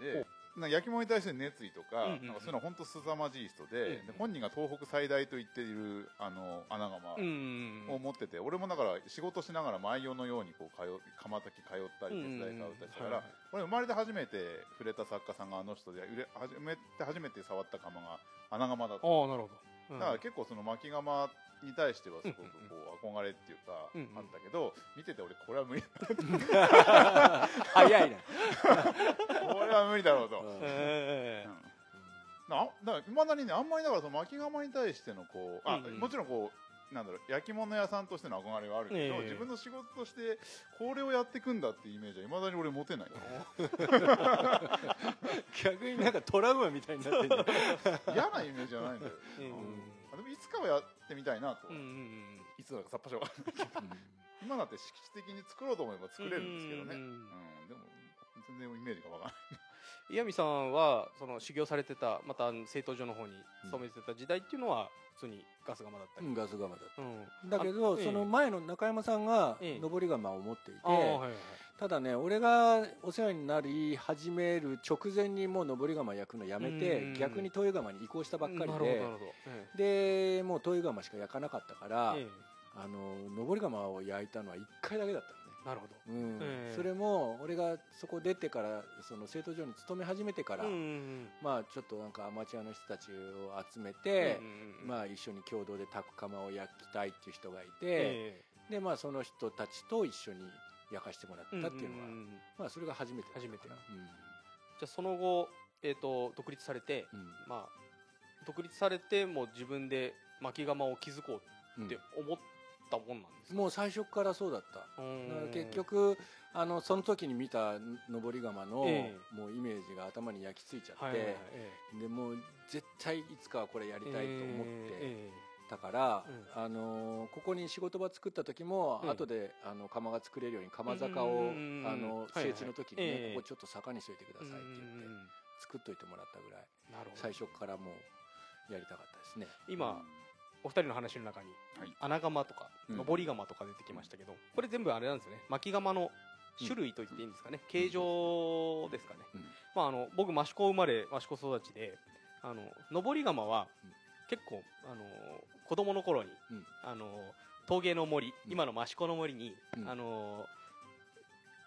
生で、焼き物に対しての熱意とか,、なんかそういうのは本当凄まじい人で,、本人が東北最大と言っているあの穴窯うんを持ってて、俺もだから仕事しながら毎夜のようにこう通釜炊き通ったり手伝い通ったりしたから、俺生まれて初めて触れた作家さんがあの人で初めて初めて触った釜が穴窯だった、ああなるほど、うんだから結構その巻き窯に対してはすごくこう憧れっていうかうんうん。あったけど見てて俺これは無理 早いな。これは無理だろうと。うん。えうん。なだからいまだにねあんまりだからその巻き窯に対してのこうあ、うんうん。もちろんこうなんだろう焼き物屋さんとしての憧れはあるけど、ええ。自分の仕事としてこれをやっていくんだっていうイメージはいまだに俺持てない。逆になんかトラウマみたいになってんじゃん。嫌なイメージじゃないんだよ、うんうんあでもいつかはやってみたいなと、うんうんいつだかさっぱしわかんない。けど今だって敷地的に作ろうと思えば作れるんですけどね、ううんん。でも全然イメージがわからない。岩見さんはその修行されてたまた製陶所の方に勤めてた時代っていうのは普通にガス窯だったり、うんガス窯だっうん。ただけどあその前の中山さんがええ。上り窯を持っていてただね俺がお世話になり始める直前にもう上り窯焼くのやめうんて逆に灯油窯に移行したばっかりででもう灯油窯しか焼かなかったからええ。あの上り窯を焼いたのは1回だけだったのなるほど。うん。ええ。それも俺がそこ出てからその製陶所に勤め始めてから、うんうんまあちょっとなんかアマチュアの人たちを集めうんて、うんうんうん。まあ一緒に共同でタク窯を焼きたいっていう人がいて、えでまあその人たちと一緒に焼かしてもらったえっていうのは、んんん。まあそれが初めて初めてか。なじゃあその後、えー、と独立されて、うん。まあ独立されてもう自分で巻き窯を築こううんって思ったもんなんですか、もう最初からそうだった。結局あのその時に見た上り窯の、えもうイメージが頭に焼き付いちゃって、はいはいはいえでもう絶対いつかはこれやりえたいと思ってえたから、うん。あのここに仕事場作った時も、うん後であの窯が作れるように窯坂うを、あのはいはい整地の時にね、ええ。ここちょっと坂にしといてくださいってうん言って、作っといてもらったぐらい。最初からもうやりたかったですね。今、お二人の話の中に、はい。穴窯とかうん。上り窯とか出てきましたけど、これ全部あれなんですよね。巻き窯の種類と言っていいんですかね、形状ですかね、うん。まあ、あの僕益子生まれ益子育ちであの上り窯はうん。結構あの子供の頃に、うん。あの陶芸の森、うん。今の益子の森に、うん。あの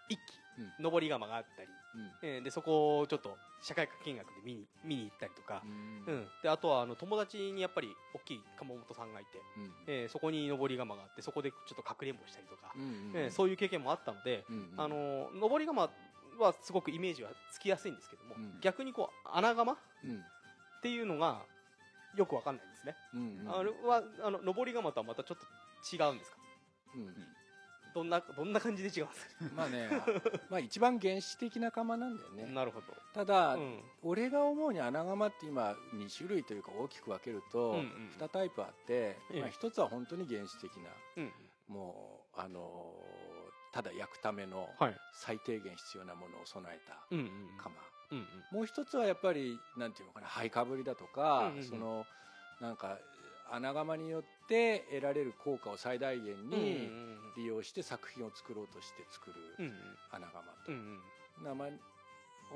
一機、う上り窯があったり、うん。えーでそこをちょっと社会科見学で見に見に行ったりとか、ううん。んであとはあの友達にやっぱり大きい窯元さんがいて、うん。えーそこに上り窯があってそこでちょっとかくれんぼしたりとか、うんえーそういう経験もあったので、うんうん。あの上り窯はすごくイメージはつきやすいんですけども、うん。逆にこう穴窯っうん。ていうのがよくわかんないんですね、うんうんあれはあの上り窯とはまたちょっと違うんですか？うんどんなどんな感じで違うんですか、まあね まあ一番原始的な窯なんだよね。なるほど、ただ、うん。俺が思うに穴窯って今2種類というか大きく分けるとうんうん。2タイプあって、ええ。まあ、1つは本当に原始的なうん。もうあのーただ焼くためのはい。最低限必要なものを備えたうんうん窯、うんうん。もう一つはやっぱりなんていうのかな灰かぶりだとか、うんうんうん。そのなんか穴窯によって得られる効果を最大限うんに利用して作品を作ろうとして作る穴窯と。なまあ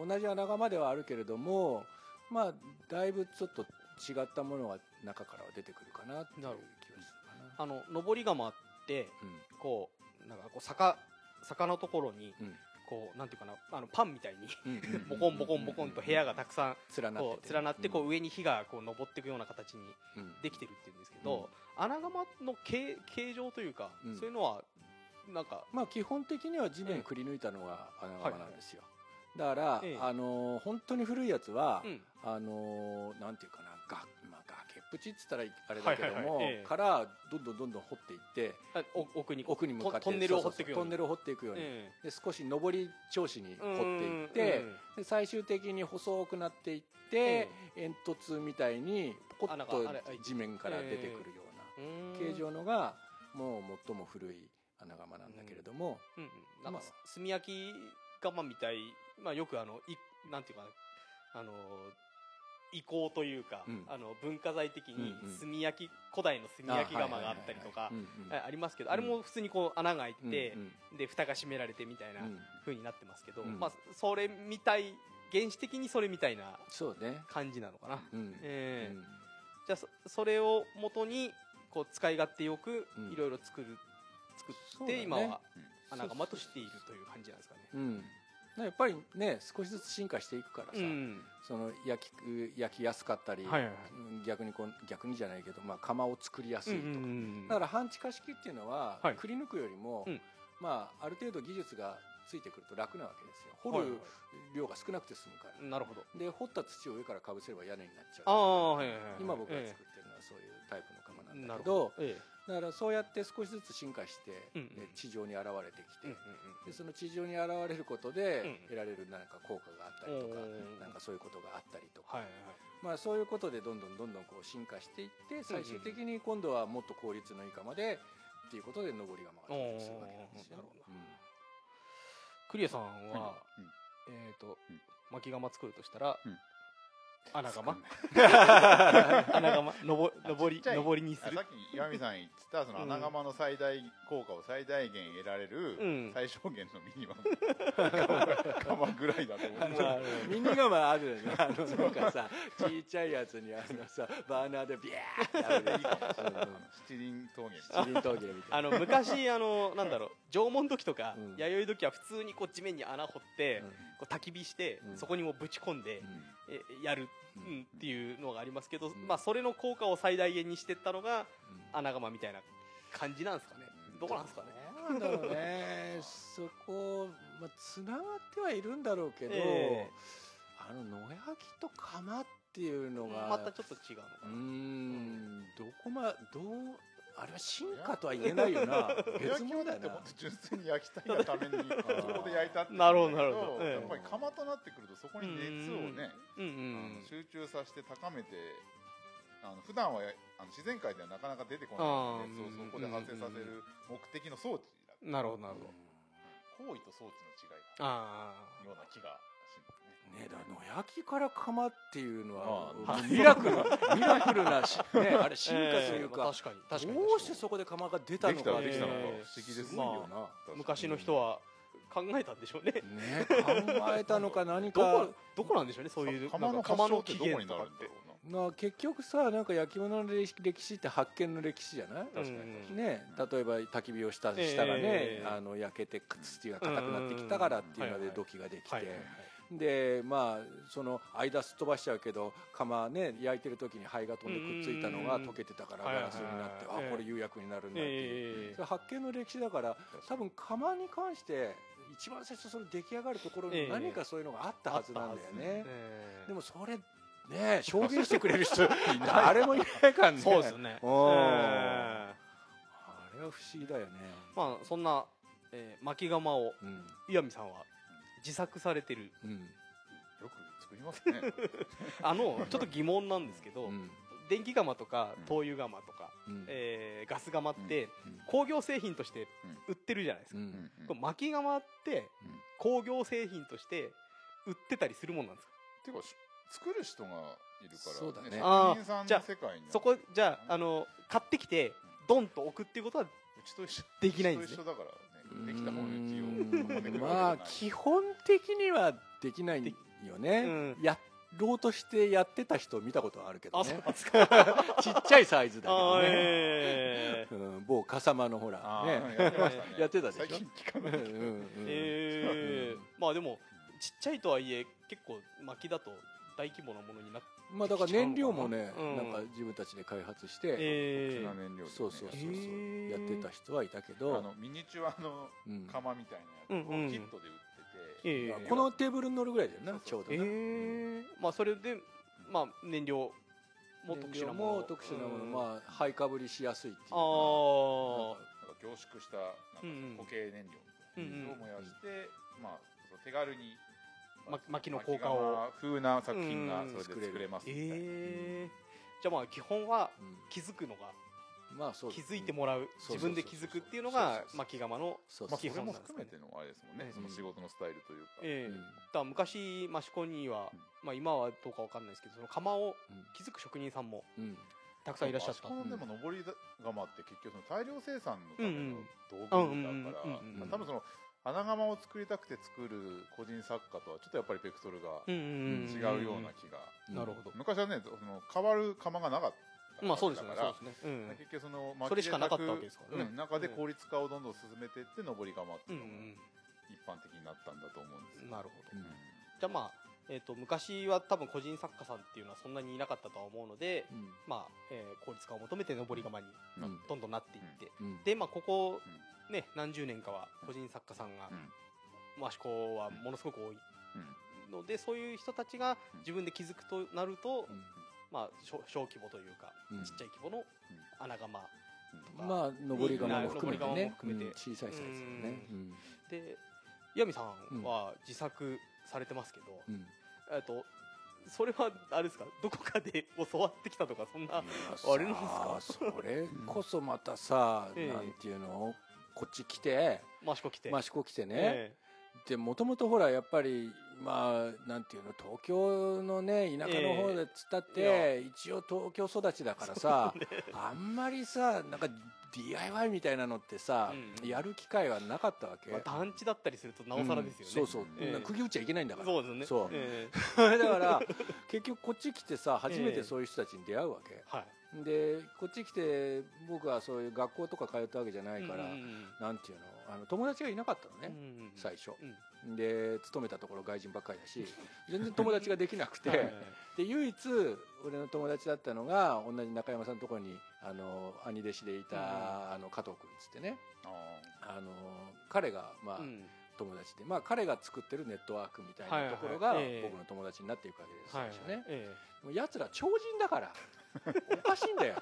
同じ穴窯ではあるけれどもまあだいぶちょっと違ったものが中からは出てくるかなっていう気がするかな。あの上り窯ってうん。こうなんかこう坂坂のところにうんこうなんていうかなあのパンみたいにボコンボコンボコンと部屋がたくさん連なってこう連なってこうう上に火がこう登っていくような形にうん。できてるっていうんですけど、穴窯の形形状というか、うん。そういうのはなんかまあ基本的には地面くり抜いたのが穴窯なんですよ。だから、ええ。あのー本当に古いやつは、うん。あのーなんていうかなが、まあ、崖っつったらあれだけども、からどんどんどんどん掘っていって奥に奥に向かってトンネルを掘っていくように。そうそうそうトンネルを掘っていくように、えで少し上り調子にえ掘っていって、うんで最終的に細くなっていって、煙突みたいにポコッと地面から出てくるよううん。な形状のがもう最も古い穴窯なんだけれども、うんうん。なんかまあ。炭焼き窯みたい、まあ、よくあのいなんていうかなあの遺構というか、うん。あの文化財的にうんうん。炭焼き、古代の炭焼き窯があったりとかうんうんあありますけど、あれも普通にこう穴が開いて、うんうんで蓋が閉められてみたいなうん風になってますけど、うんまあ、それみたい原始的にそれみたいな感じなのかな、うん。ええ。うんじゃあそそれを元にこう使い勝手よくうん。いろいろ作る作って、今はうん穴窯としているという感じなんですかね。うんやっぱりね少しずつ進化していくからさ、うん。その焼き焼きやすかったり、はいはいはい。うん逆にこう逆にじゃないけど、まあ、窯を作りやすいとか、うんうんうんだから半地下式っていうのは、はい。くり抜くよりも、うん。まあ、ある程度技術がついてくると楽なわけですよ。掘はいはいる量が少なくて済むから、なるほど。で掘った土を上からかぶせれば屋根になっちゃう。ああはいはいはい今僕が作っえてるのはそういうタイプの窯なんだけどほど。えだからそうやって少しずつ進化して、うんうん。で地上に現れてきて、えうんでその地上に現れることでうん。得られるなんか効果があったりとか、おー。なんかそういうことがあったりとか、はいはいまあ、そういうことでどんどんどんどんこう進化していって最終的に今度はもっと効率のいい窯でっていうことで上り窯が出てくるわけなんですよ。おーなるほどうん。クリアさんは、うん。えっ、と、うん。巻き窯作るとしたら、うん穴窯作んない穴窯のぼ上り上りにする？あさっき岩見さん言ってたその穴窯の最大効果を最大限得られるうん。最小限のミニマム。窯ぐらいだと思う。まあミニ窯あるよね。あのなんかさちっちゃいやつにあのさバーナーでビャーってあの七輪峠。七輪峠みたいな。あの昔あのなんだろう縄文時とか、うん。弥生時は普通にこう地面に穴掘って、焚き火して、うん。そこにもうぶち込んで、やる、ううんんっていうのがありますけど、ん。まあそれの効果を最大限にしてったのが穴窯みたいな感じなんですかね、どこなんですかね。だろうね。そこ、まあ、つながってはいるんだろうけど、えあの野焼きと窯っていうのがまたちょっと違うのかうーな、ん。どこまどうあれは進化とは言えないよな。別物だよな。焼きはだって本当純粋に焼きたいがためにそこで焼いたっていうなるほどなるほど。ええ。やっぱり窯となってくるとそこに熱をねうんうあのん集中させて高めてあの普段はあの自然界ではなかなか出てこない熱をそこで発生させる目的の装置だなるほどなるほど、行為と装置の違い。あのような気がねねだ野焼きから窯っていうのはあミラクルミラクルなし、ね、あれあ進化というか、まあ確かに確かにどうしてそこで窯が出たのかできたらできたのかええ不思議ですすごいよな、昔の人は考えたんでしょうね。ね考えたのか何 どかこどこなんでしょうねそういう窯のなんか窯の起源とかってるんだろうな。な結局さなんか焼き物の歴歴史って発見の歴史じゃない、確かにうん。ね、例えば焚き火をしたしたらね、ええあの焼けて土が硬くなってきたからっていうので土器ができて、でまあその間すっ飛ばしちゃうけど窯ね焼いてる時に灰が飛んでくっついたのが溶けてたからうんガラスになって、あこれ釉薬になるんだっていう、発見の歴史だから多分窯に関して一番最初その出来上がるところにええ何かそういうのがあったはずなんだよね、えでもそれね証言してくれる人 誰もいないからね。そうですよね。あれは不思議だよね。ーまあそんな、えー巻き窯をうん。岩見さんは自作されてる。うん。よく作りますね。あのちょっと疑問なんですけど、うん。電気窯とかうん。灯油窯とか、うん。えーガス窯ってうん。工業製品として売ってるじゃないですか、うん。これ巻き窯ってうん。工業製品として売ってたりするもんなんですか？ていうかし作る人がいるからそうだね。職人さんじゃそこじゃああの買ってきてドンと置くっていうことはうちと一緒。できないんですね。うちと一緒だから。ねできたものに一応うん。まあ基本的にはできないよね、うん。やろうとしてやってた人見たことはあるけどね。ちっちゃいサイズだけどね、えー。うん、某笠間のほらあね。ーやってましたね。やってたでしょ？最近聞かうんない。けどうんうん。えー。まあでもちっちゃいとはいえ結構薪だと大規模なものになってまあだから燃料もね、うんなんか自分たちで開発して、え特殊な燃料でね。そうそうそうそう、へー。やってた人はいたけあどのミニチュアのうん。窯みたいなやつをうんうんキットで売ってえて、えこのテーブルに乗るぐらいだよなそうそうえちょうどな、ー。まあそれでまあ燃料も特殊なもの。も特殊なもの、うん。まあ灰かぶりしやすいっていうか。ああなんか凝縮したなんか固形燃料みたいな。のを燃やして、まあそう手軽にま薪の効果を。風な作品がうん。それで作れます。みたいな、ええじゃあまあ基本はうん。気づくのがまあそう気づいてもらう自分で気づくっていうのが巻き窯のそうまあ、それも含めてのあれですもんね、うん。その仕事のスタイルというか、ええ。うん。だから昔益子には、まあ、今はどうかわかんないですけどその窯を気づく職人さんもうん。たくさんいらっしゃった。でも上り窯って結局その大量生産のための道具だから多分その花窯を作りたくて作る個人作家とはちょっとやっぱりベクトルがうんうん違うような気が、うんなるほど。昔はねその変わる窯がなかったまあそうですよね。そうですね。うん。結局そのそれしかなかったわけですからね。うん中で効率化をどんどん進めていって上り窯ってういうんのがうん一般的になったんだと思うんですよ、なるほど。うん。じゃあまあえー、と昔は多分個人作家さんっていうのはそんなにいなかったとは思うので、うん。まあえー効率化を求めて上り窯にうん。どんどんなっていって、うん。でまあここ、ね、何十年かは個人作家さんが、うん。益子はものすごく多い。うん。のでそういう人たちがうん。自分で気づくとなると、うん。まあ、小小規模というか、うん。ちっちゃい規模の穴窯うん。まあ上り窯も含めてね。も含めて。うん。小さいサイズだよね。うん。で岩見さんは自作されてますけど、うん。えっとそれはあれですか？どこかで教わってきたとかそんなあれなんですか？それこそまたさ ええ。なんていうの？こっち来て益子来て、益子来てね。えでもともとほらやっぱりまあなんていうの東京のね田舎の方でつったって、え一応東京育ちだからさ、あんまりさなんか DIY みたいなのってさ、うん。やる機会はなかったわけ、えまあ、団地だったりするとなおさらですよね、うん。そうそう、ええ。釘打っちゃいけないんだから。そうですよね。そう。え だから結局こっち来てさ初めてそういう人たちに出会うわけ。え、はいでこっち来て僕はそういう学校とか通ったわけじゃないから、うんうんなんていうのあの友達がいなかったのね、うんうん最初。うん。で勤めたところ外人ばっかりだし全然友達ができなくて、はい で唯一俺の友達だったのが同じ中山さんのところにあの兄弟子でいた、うんあの加藤君っつってね。ああの彼がまあ、うん。友達で、まあ、彼が作ってるネットワークみたいないところがええ。僕の友達になっていくわけです、はい最初ね、え。もう奴ら超人だからおかしいんだよ。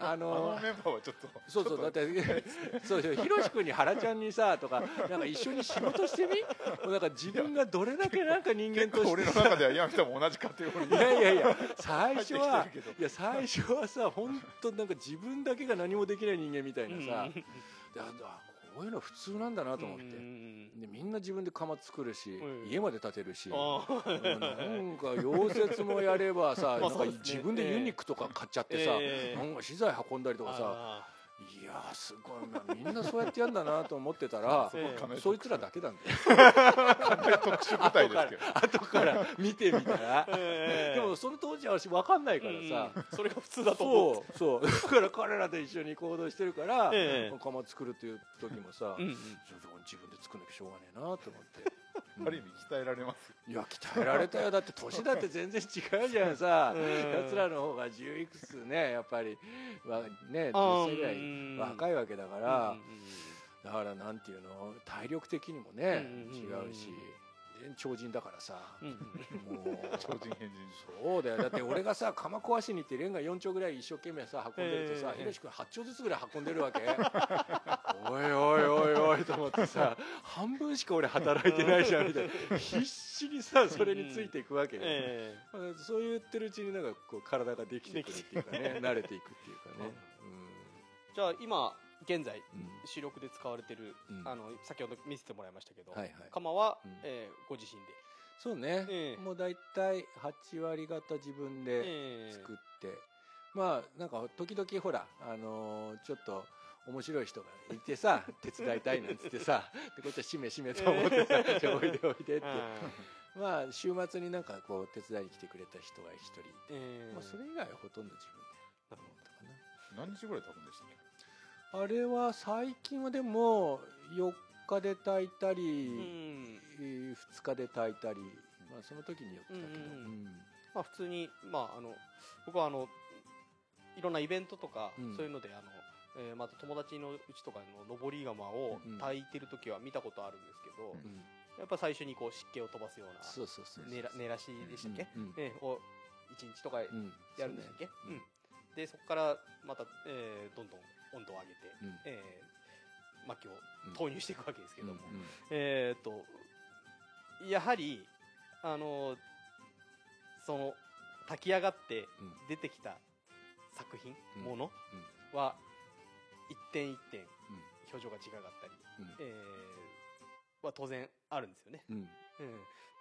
あののメンバーはちょっとそうそうだって そうそうひろし君に原ちゃんにさとかなんか一緒に仕事してみ？もうなんか自分がどれだけなんか人間として。と俺の中では岩見さんも同じカテゴリー。いやいやいや最初はいや最初はさ本当なんか自分だけが何もできない人間みたえいなさ、でああこういうの普通なんだなと思って、でみんな自分で窯作るし、うん。家まで建てるし、なんか溶接もやればさ、まあなんか自分でユニックとか買っちゃってさ、ええ。なんか資材運んだりとかさ、あいやーすごいな。みんなそうやってやんだなと思ってたら そいつらだけなんだ特殊部隊ですけど。後から見てみたら。ええ。でもその当時は私分かんないからさ、うんそれが普通だと思う。そうそう。だから彼らと一緒に行動してるから、ええ。窯作るっていう時もさ、うん。自分で作んなきゃしょうがねえなと思って、ある意味鍛えられます。いや鍛えられたよ。だって年だって全然違うじゃんさ。うん。やつらの方が10いくつねやっぱり。わねあー10歳ぐらい。うん若いわけだから、うんうんだからなんていうの？体力的にもね、うん違うし。超人だからさ、うんうんもう。超人変人。そうだよ。だって俺がさ釜壊しに行ってレンガ4丁ぐらい一生懸命さ運んでるとさええ。ひろし君8丁ずつぐらい運んでるわけ おいおいおいおいと思ってさ半分しか俺働いてないじゃんみたいな。必死にさそれについていくわけよ、えまあそう言ってるうちになんかこう体ができてくるっていうかね慣れていくっていうかね、えじゃあ今現在うん。うん主力で使われてるうん。あの先ほど見せてもらいましたけどはいはい。窯はうん。えーご自身で。そうね、ええ。もう大体8割方自分でええ。作って、まあなんか時々ほらあのーちょっと面白い人がいてさ 手伝いたいなんつってさでこっちはしめしめと思ってさ「じゃあおいでおいで」って。あまあ週末になんかこう手伝いに来てくれた人が一人いて、ーええ。まあ、それ以外はほとんど自分でなるほどやったか何日ぐらい経つんでしたっけ？なあれは最近はでも4日で炊いたり、うん。2日で炊いたり、まあ、その時によってたけど、うんうんうん。うん。まあ普通にまああの僕はあのいろんなイベントとかうん。そういうのであのえーまた友達のうちとかの上り窯をうん。炊いてる時は見たことあるんですけどうん。うんやっぱ最初にこう湿気を飛ばすような寝らしでしたっけ？うんうん。えーを1日とかやうんるんでしたっけ？そうん。でそこからまたえーどんどん温度を上げてうん。えー薪をうん投入していくわけですけども。えーっとやはりあのその炊き上がってうん。出てきた作品、うん。ものうん点一点うん。表情が違かったり、うん。えーは当然あるんですよね、うん。うん。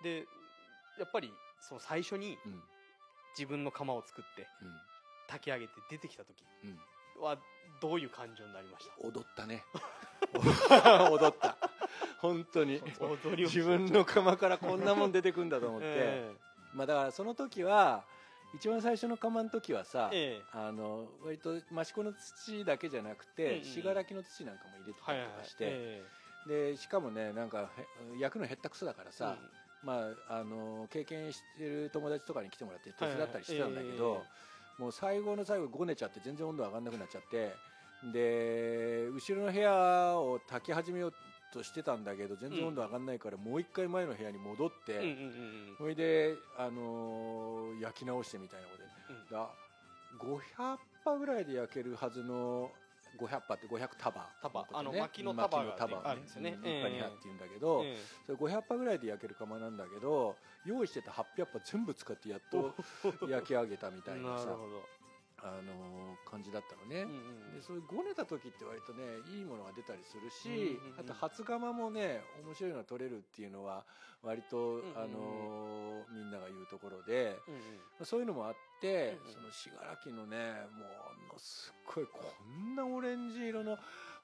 でやっぱりその最初にうん。自分の釜を作ってうん。炊き上げて出てきた時うん。はどういう感情になりました？踊ったね。踊った。本当に。踊りを自分の釜からこんなもん出てくんだと思って、え。まあだからその時は一番最初の釜の時はさ、ええ。あの割と益子の土だけじゃなくてうんうん信楽、の土なんかも入れてたはいはいはい。りとかして、えでしかもねなんかへ焼くのへったくそだからえさ、まあ、あの経験してる友達とかに来てもらって手伝ったりしてたんだけど、はいはい。もう最後の最後ごねちゃって全然温度上がんなくなっちゃって。で後ろの部屋を炊き始めようとしてたんだけど全然温度上がんないから、もう一回前の部屋に戻って、それで、あのー焼き直してみたいなことで。うん。だ500羽ぐらいで焼けるはずの500羽って500束。束。あのね薪の束が束。あるんですよね。うん。って言うんだけど、えそれ500羽ぐらいで焼ける窯なんだけど用意してた800羽全部使ってやっと焼き上げたみたいなさ。なるほどあのー感じだったのね、うんうんでそういうごねた時って割とねいいものが出たりするし、うんうんうんあと初釜もね面白いのが取れるっていうのは割と、んうんうん。あのーみんなが言うところで、うんうん。まあそういうのもあって、うんうん。その信楽のねものすっごいこんなオレンジ色の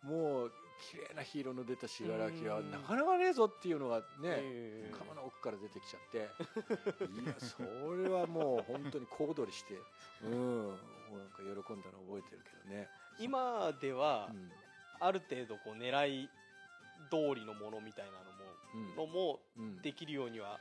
もう綺麗な火色の出た信楽はうん。なかなかねえぞっていうのがね、ええ。釜の奥から出てきちゃって。いやそれはもう本当に小躍りして。うんなんか喜んだの覚えてるけどね。今ではうん。ある程度こう狙い通りのものみたいなうん。のものもうん。できるようには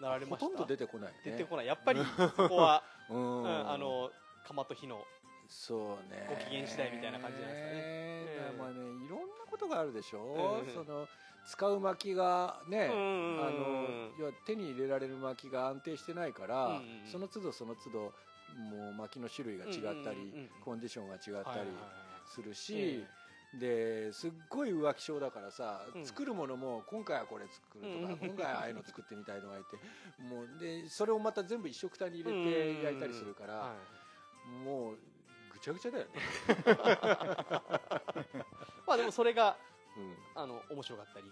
なられました。ほとんど出てこないね。出てこない。やっぱり そこは、うん、うんあの釜と火のそうね。ご機嫌次第みたいな感じなんですかね。ねだからまあねえいろんなことがあるでしょ、うんその使う薪がね、うんうんうんあの要は手に入れられる薪が安定してないから、うんうんうん。その都度その都度もう薪の種類が違ったり、コンディションが違ったりするし、ですっごい浮気性だからさ、うん。作るものも今回はこれ作るとか、今回はああいうの作ってみたいとか言ってもうでそれをまた全部一緒くたに入れて焼いたりするから、はい。もうぐちゃぐちゃだよね、まあでもそれがうん。あの面白かったり。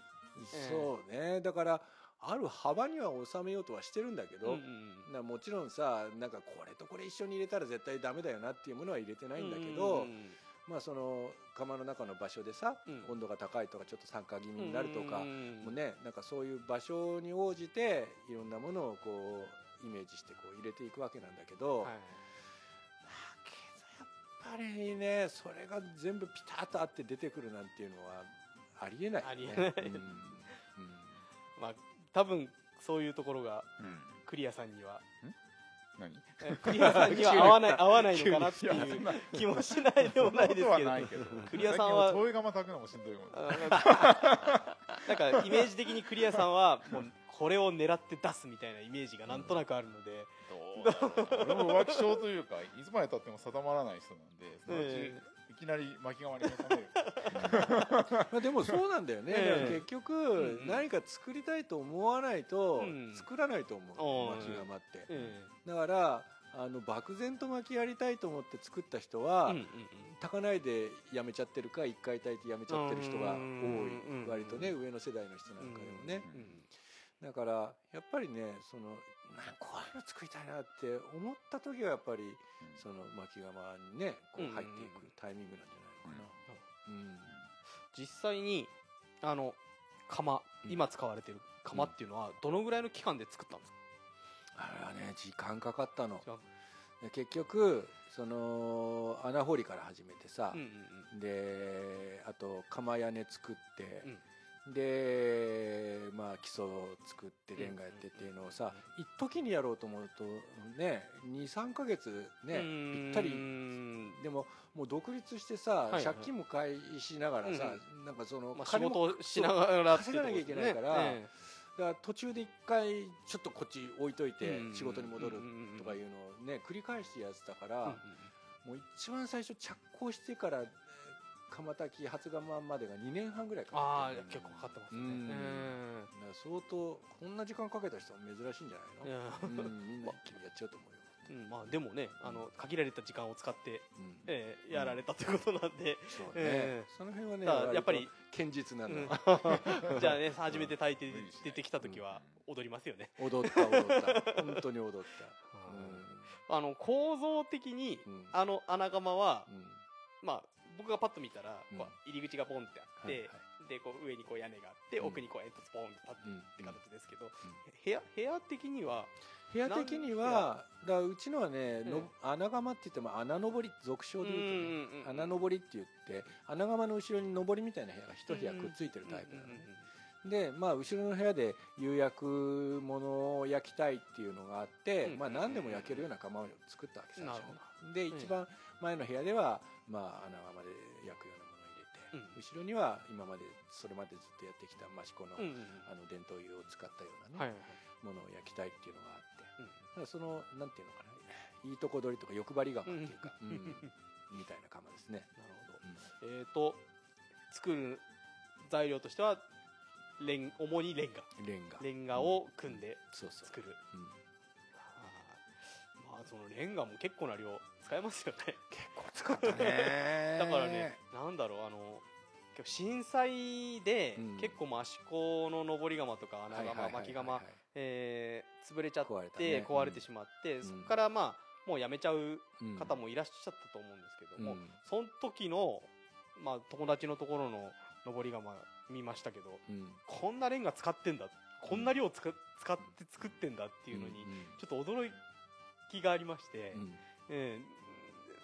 ええそうね。だからある幅には収めようとはしてるんだけど、うんうんなもちろんさなんかこれとこれ一緒に入れたら絶対ダメだよなっていうものは入れてないんだけど、うんうんまあその釜の中の場所でさ、うん。温度が高いとかちょっと酸化気味になるとか、うんうんもうねなんかそういう場所に応じていろんなものをこうイメージしてこう入れていくわけなんだけど、はいだけどやっぱりねそれが全部ピタッとあって出てくるなんていうのはありえない、ね、ありえないうん。うん。まあ多分そういうところがうん。クリアさんには。何？えクリアさんには合わない合わないのかなっていう気もしないでもないですけど。クリアさんは遠い釜炊くのもしんどいもんあなんかイメージ的にクリアさんはもうこれを狙って出すみたいなイメージがなんとなくあるので、どうだろう？俺も浮気症というかいつまでたっても定まらない人なんでえいきなり巻き釜に目覚める。まあでもそうなんだよね、ええ。だから結局、ん何か作りたいと思わないとうん。作らないと思う、うん巻き釜って、えだからあの漠然と巻きやりたいと思って作った人は、えうんうん炊かないでやめちゃってるか一回炊いてやめちゃってる人が多い、うん割とね上の世代の人なんかでもね、うん。だからやっぱりねそのなこういうの作りたいなって思った時はやっぱりその巻き釜にねこう入っていくタイミングなんじゃないのかな、うん。実際にあの釜うん。今使われてる釜っていうのはどのぐらいの期間で作ったんですか、あれはね時間かかったの。結局その穴掘りから始めてさであと釜屋根作って、うんでまあ基礎を作ってレンガやってっていうのをさ、一時にやろうと思うとね23か月ねうんぴったり。うん。でももう独立してさ、いはい。借金も返しながらさ、なんかそのまあ、仕事をしながら稼がなきゃいけないからえだから途中で一回ちょっとこっち置いといてうん仕事に戻るとかいうのをね繰り返してやってたから、もう一番最初着工してからえー釜炊き初釜までが2年半ぐらいかかってるああ結構かかってますね。うん。えだから相当こんな時間かけた人は珍しいんじゃないの、うん、みんな一気にやっちゃうと思うよ、うん。まあでもねあの限られた時間を使って、うん。ええやられたということなんで、そうね、えその辺はねやっぱり堅実なの、うん。じゃあね初めて炊いて出てきた時は踊りますよね、踊った踊った。本当に踊った、あの構造的にうんうん。あの穴窯はうん。まあ僕がパッと見たら、うん。こう入り口がポンってあって、でこう上にこう屋根があって、うん。奥にこう煙突ポンって立ってうん。って形ですけど、部屋部屋的には部屋的にはだうちのはね、のうん。穴窯って言っても穴登り俗称で言うとね、うんうんうん穴登りって言って穴窯の後ろに登りみたいな部屋が一部屋くっついてるタイプなのね、でまあ後ろの部屋で釉薬物を焼きたいっていうのがあって、うん。まあ何でも焼けるような窯を作ったわけ最初なるほにで一番前の部屋では、まあ穴窯で焼くようなものを入れて、うん。後ろには今までそれまでずっとやってきた益子の,、あの伝統油を使ったようなね、はいはいはい。ものを焼きたいっていうのがあってうん。だからそのなんていうのかないいとこ取りとか欲張り窯っていうか、うんうんみたいな窯ですね、なるほど。えっ、と作る材料としてはレン主にレンガ。うんレンガ。レンガを組んでそうそう、作る、うん。まあそのレンガも結構な量使えますよね。結構使ったね。だからねなんだろうあの震災でうん。結構益子の登り窯とか穴窯巻き窯えー潰れちゃ壊れたってね。壊れてしまってん。そこからまあもうやめちゃううん方もいらっしゃったと思うんですけどもうん。その時のまあ友達のところの登り窯見ましたけどうん。こんなレンガ使ってんだこんな量使使って作ってんだっていうのにちょっと驚きがありまして、うん。ええ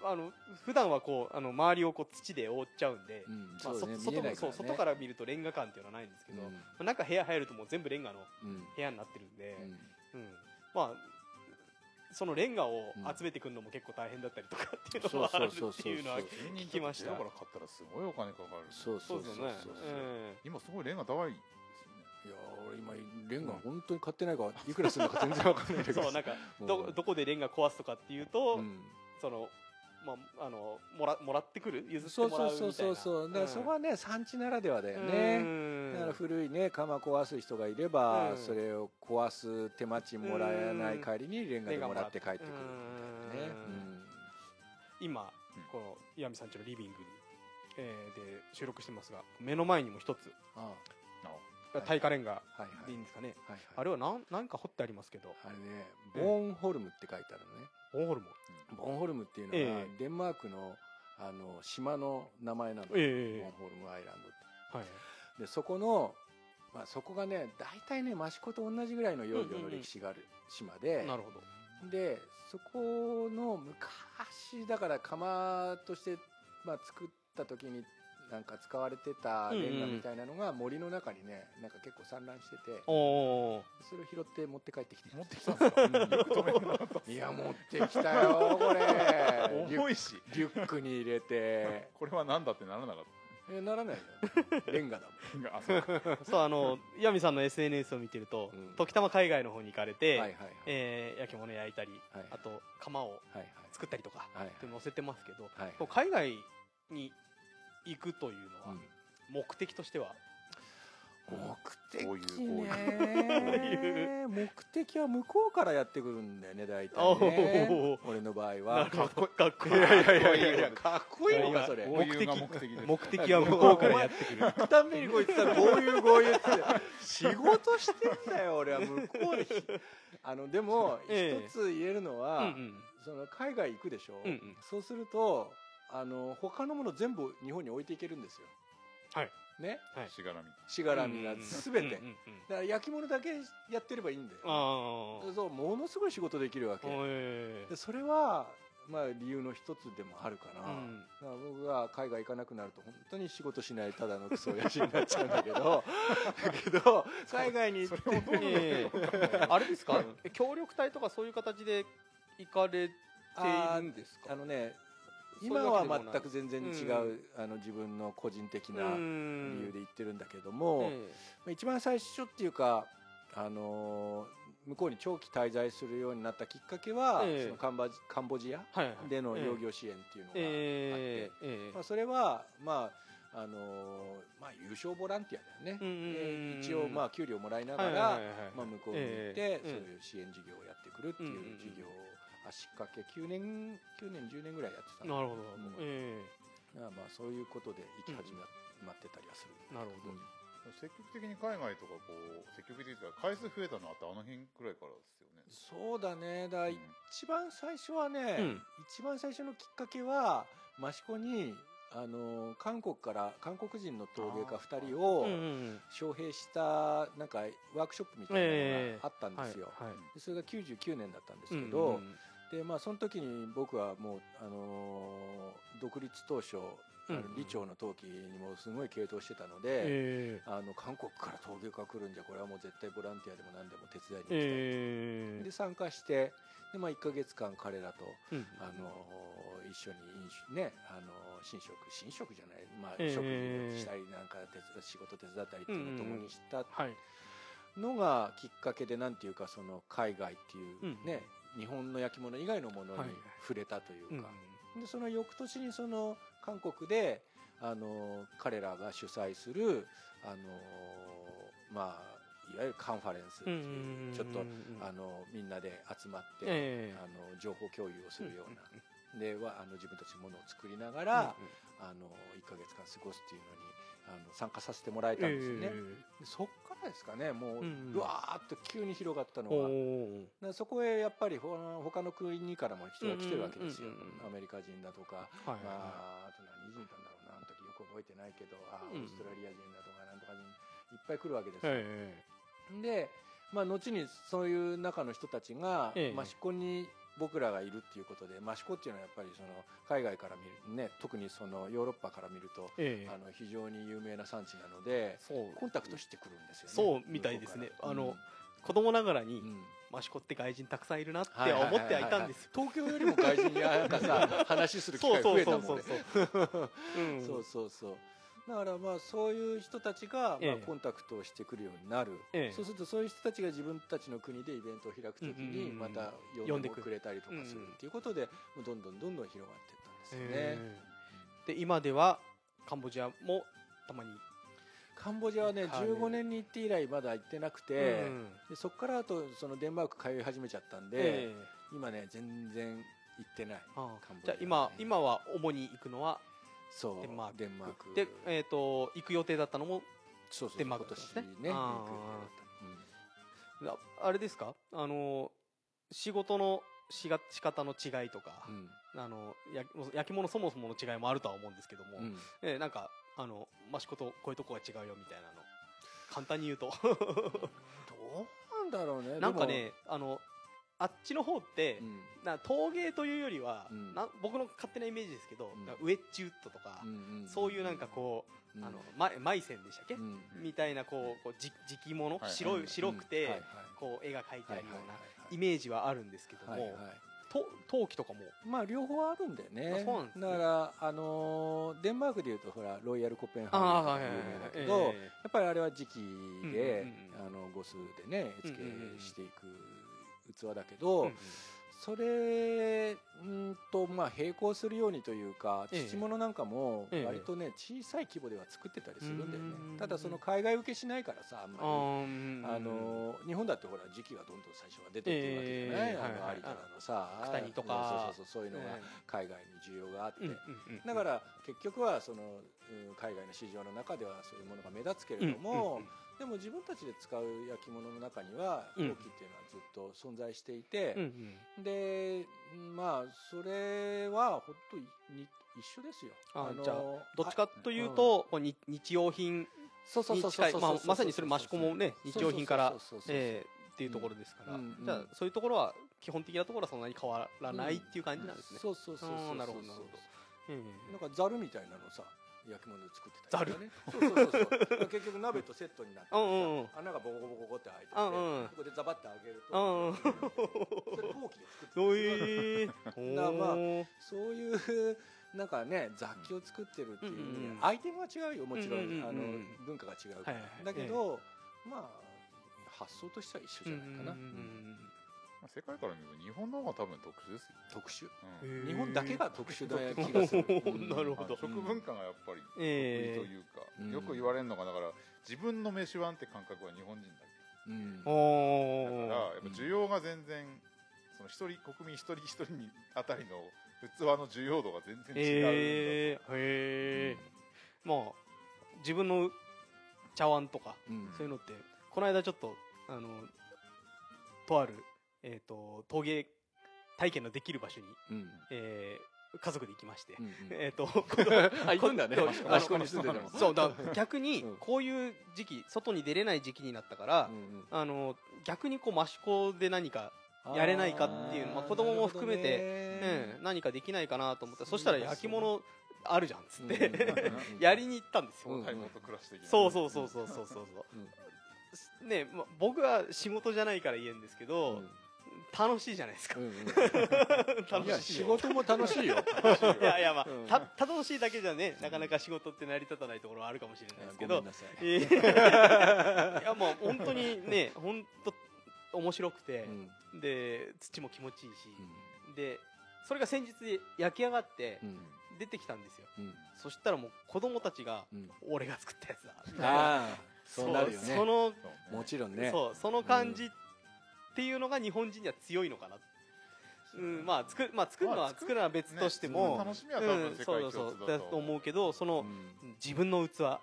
あの普段はこうあの周りをこう土で覆っちゃうんで、うんまあそうだねそ外見えないからね。そう外から見るとレンガ感っていうのはないんですけど、うん。まあ中部屋入るともう全部レンガのうん。部屋になってるんで、うん。うん。まあそのレンガをうん集めてくるのも結構大変だったりとかっていうのもあるっていうのはそうそうそう聞きました。だから買ったらすごいお金かかるそうそうそうそう。ですよね。そうえ今すごいレンガ高いですよね。いや俺今レンガ本当に買ってないからいくらするのか全然わかんないんだえけど。そうなんかうん。どどこでレンガ壊すとかっていうと、うん。そのまああのもらもらってくる？譲ってそうもらそううそうみたいなそうそう。だからそこはね産地ならではだようねん。だから古いね窯壊す人がいれば、うん。それを壊す手間賃もらえない帰りにレンガでもらって帰ってくるみたいなね。うん。今、うん。この岩見さんちのリビングに、えーで収録してますが目の前にも一つ。ああ。はい耐火レンガ。でいいんですかね、はいはい。あれはなんなんか彫ってありますけど。あれねボーンホルムって書いてあるのねボンホルモンボーンホルムっていうのは、ええ。デンマークのあの島の名前なの、ええボーンホルムアイランドって。はい。でそこの、まあ、そこがね大体ね益子と同じぐらいの幼魚の歴史がある島で、なるほど。でそこの昔だから窯として、まあ、作った時になんか使われてたレンガみたいなのが森の中にねなんか結構散乱してておおそれを拾って持って帰ってきて。持ってきたんですか？よ いや持ってきたよこれ。リュ重いし。リュックに入れて。これは何だってならなかっえならないよ。レンガだもん。たあそうか。そうあの岩見さんの SNS を見てると、うん。時たま海外の方に行かれて、はいはいはい。えー焼き物焼いたり、はいあと窯をはいはい。作ったりとか、はいはい。って載せてますけど、はい。こう海外に行くというのは、うん。目的としては。目的こういうこうね目的は向こうからやってくるんだよね大体おねー。俺の場合なはかっこいい。いやいやいやいやいやかっこいいのかそれ。目的目的は向こうからやってくる。行くたんびにこいつさこういうこういうって仕事してんだよ俺は向こうで。あのでもええ。一つ言えるのうんは、うん。その海外行くでしょ、うんうん。そうするとあの他のもの全部日本に置いていけるんですよ。はい。ね？はい。しがらみ。しがらみが全て、だから焼き物だけやってればいいんだよ、ああそうものすごい仕事できるわけ、えでそれはまあ理由の一つでもあるかな、うん。だから僕が海外行かなくなると本当に仕事しないただのクソ親父になっちゃうんだけど。だけど海外に行ってええあれですか？協力隊とかそういう形で行かれているんですか？あのね今は全く全然違う、あの自分の個人的な理由で言ってるんだけども、えまあ一番最初っていうか、あのー向こうに長期滞在するようになったきっかけは、ええ。そのカンバジカンボジアでのええ養業支援っていうのがあって、まあ、それは、まああのーまあ、優勝ボランティアだよね、一応、まあ、給料もらいながら、向こうに行って、ええ。そういう支援事業をやってくるっていう事業を足掛け9年9年10年ぐらいやってたなるほど、うん。えまあまあそういうことで生き始めまってたりはする、えなるほど、うん。積極的に海外とかこう積極的というか回数増えたのはあとあの辺くらいからですよね。そうだね。だ一番最初はね、うん。一番最初のきっかけは益子にあの韓国から韓国人の陶芸家2人をうんうん招聘したなんかワークショップみたいなのがあったんですよ、はいはい。でそれが99年だったんですけうんど、うんでまあその時に僕はもう、あのー独立当初、うん。李長の陶器にもすごい傾倒してたので、えあの韓国から陶芸家来るんじゃこれはもう絶対ボランティアでも何でも手伝いに行きたい、えで参加してで、まあ、1か月間彼らと、うん。あのー一緒に飲酒ね、あのー寝食寝食じゃない、まあ、ええ。食事したりなんか仕事手伝ったりっていうのを共にしたはい。のがきっかけでなんていうかその海外っていううん。ね、日本の焼き物以外のものにはい。触れたといううんか、でその翌年にその韓国であの彼らが主催するあのまあいわゆるカンファレンスっていううんちょっとうんあのみんなで集まって、ええ。あの情報共有をするような、うんではあの自分たちのものを作りながら、あの1か月間過ごすっていうのにあの参加させてもらえたんですよね。でそっからですかねもう、うんうわーっと急に広がったのおは。そこへやっぱりほ他の国からも人が来てるわけですよ、アメリカ人だとか、はいはいまあ、あと何人いたんだろうなあの時よく覚えてないけどあオうん。ーストラリア人だとかなんとか人いっぱい来るわけですよ、えで、まあ、後にそういう中の人たちが、ええ。益子に僕らがいるっていうことで益子っていうのはやっぱりその海外から見るね特にそのヨーロッパから見ると、ええ。えあの非常に有名な産地なのでコンタクトしてくるんですよねそうみたいですね。うから。あの子供ながらにうん。うん益子って外人たくさんいるなっては思ってはいたんですよ。東京よりも外人になんかさ 話する機会増えたもんね。そうそうそうそうだからまあそういう人たちがええ。まあコンタクトをしてくるようになる、ええ。そうするとそういう人たちが自分たちの国でイベントを開くときにまた呼んでくれたりとかするっていうことでどんどんどんどん広がっていったんですよね、ええで今ではカンボジアもたまにカンボジアはねはい15年に行って以来まだ行ってなくて、うんでそこからあとそのデンマーク通い始めちゃったんで、ええ。今ね全然行ってない。あカンボジアじゃあ今今は主に行くのはそう。デンマークデンマーク。で、えー、と行く予定だったのもデンマーク今だったんですね年ね行あうん。ああれですか？あの仕事のしが仕方の違いとか、あのや焼き物そもそもの違いもあるとは思うんですけども、うん。うんえーなんかあの益子とこういうとこが違うよみたいなの。簡単に言うと。どうなんだろうね。なんかねあのあっちの方ってで、もな陶芸というよりは、うん。な僕の勝手なイメージですけど、うん。ウェッジウッドとか、うんうんうんそういうなんかこう、うん。あのまマイセンでしたっけ、うん。みたいなこうこうじ磁器物、はい。白い白くて、はいはい。こう絵が描いてあるようなイメージはあるんですけども、はいはい。と陶器とかも？まあ両方あるんだよね。ね。だからあのーデンマークでいうとほらロイヤルコペンハああーゲン有名だけど、やえっぱりあれは磁器で、うんあの五数でね絵付けうんうんうん。していく器だけど、えうん。それんとまあ並行するようにというかええ。土物なんかもええ。割とね小さい規模では作ってたりするんだよねうんただその海外受けしないからさあんまり。あの日本だってほら時期がどんどん最初は出てってるわけじゃない、あええはいはい。の有田のさ九谷とか。そうそうそうそういうのがえ海外に需要があって、うんうんうんだから結局はその、うん海外の市場の中ではそういうものが目立つけれども、うんうんうんでも自分たちで使う焼き物の中にはうん陶器っていうのはずっと存在していて、うんうんでまあそれはほんとに一緒ですよ。のあじゃあどっちかというと、こうに日用品そうそうにそうそうそう近いまさにそれ益子もね日用品からそうそうそうそうえーっていうところですから、うんうんじゃあそういうところは基本的なところはそんなに変わらないっていう感じなんですね。そうそうそうそうそうあーなるほどなるほどええなんかザルみたいなのさ焼き物で作ってたりとかね。そうそうそうそう。結局鍋とセットになって穴がボコボコボコって開いてて、うんうん。ここでザバって開けると、うんうん。それ陶器で作ってたからまあおー。そういうなんかね雑器を作ってるっていう、うんうんうん。アイテムは違うよもちろん,、うんうんうんうん。あの文化が違うから、はいはいはい。だけど、まあ発想としては一緒じゃないかな、うんうん。うんまあ世界から見ると日本の方が多分特殊ですよ、特殊？うん。日本だけが特殊な気がする、う んなるほど。食文化がやっぱり得ええ意というか、うんよく言われるのがだから自分の飯碗って感覚は日本人だうん。だからやっぱ需要が全然その一人国民一人一人にあたりの器の需要度が全然違うんだと、えー、へえ、まあ自分の茶碗とかうん。そういうのってこの間ちょっとあのとある、えー、と陶芸体験のできる場所に、うん。えー家族で行きまして、うんうん。えっ、とあ行くんだね。こ益子益子に住んでても。そうだ逆にうん。こういう時期外に出れない時期になったから、うんあの逆にこう益子で何か、うんやれないかっていうまあ子供も含めてね。ね、何かできないかなと思ってそしたら焼き物あるじゃんっつっうんて、うん やりに行ったんですよ、うんそうそうそうそうそうそう。うん。そうね、ま、僕は仕事じゃないから言えんですけど、うん楽しいじゃないですか、うんうん。楽しい仕事も楽しいよ。いやいやまあ、うん。た楽しいだけじゃねなかなか仕事って成り立たないところはあるかもしれないですけど。い。やもう本当にね本当面白くてう、ん。で土も気持ちいいし、でそれが先日焼き上がってうん。出てきたんですよ、うん。そしたらもう子供たちがうん。俺が作ったやつだ。みたいなああそうなるよね。そのもちろんね。そうその感じっていうのが日本人には強いのかな、うん、まあ作るまあ作るのは作るのは別としても、ね楽しみは多分うん世界そうそう共通だと思うけどその、うん。自分の器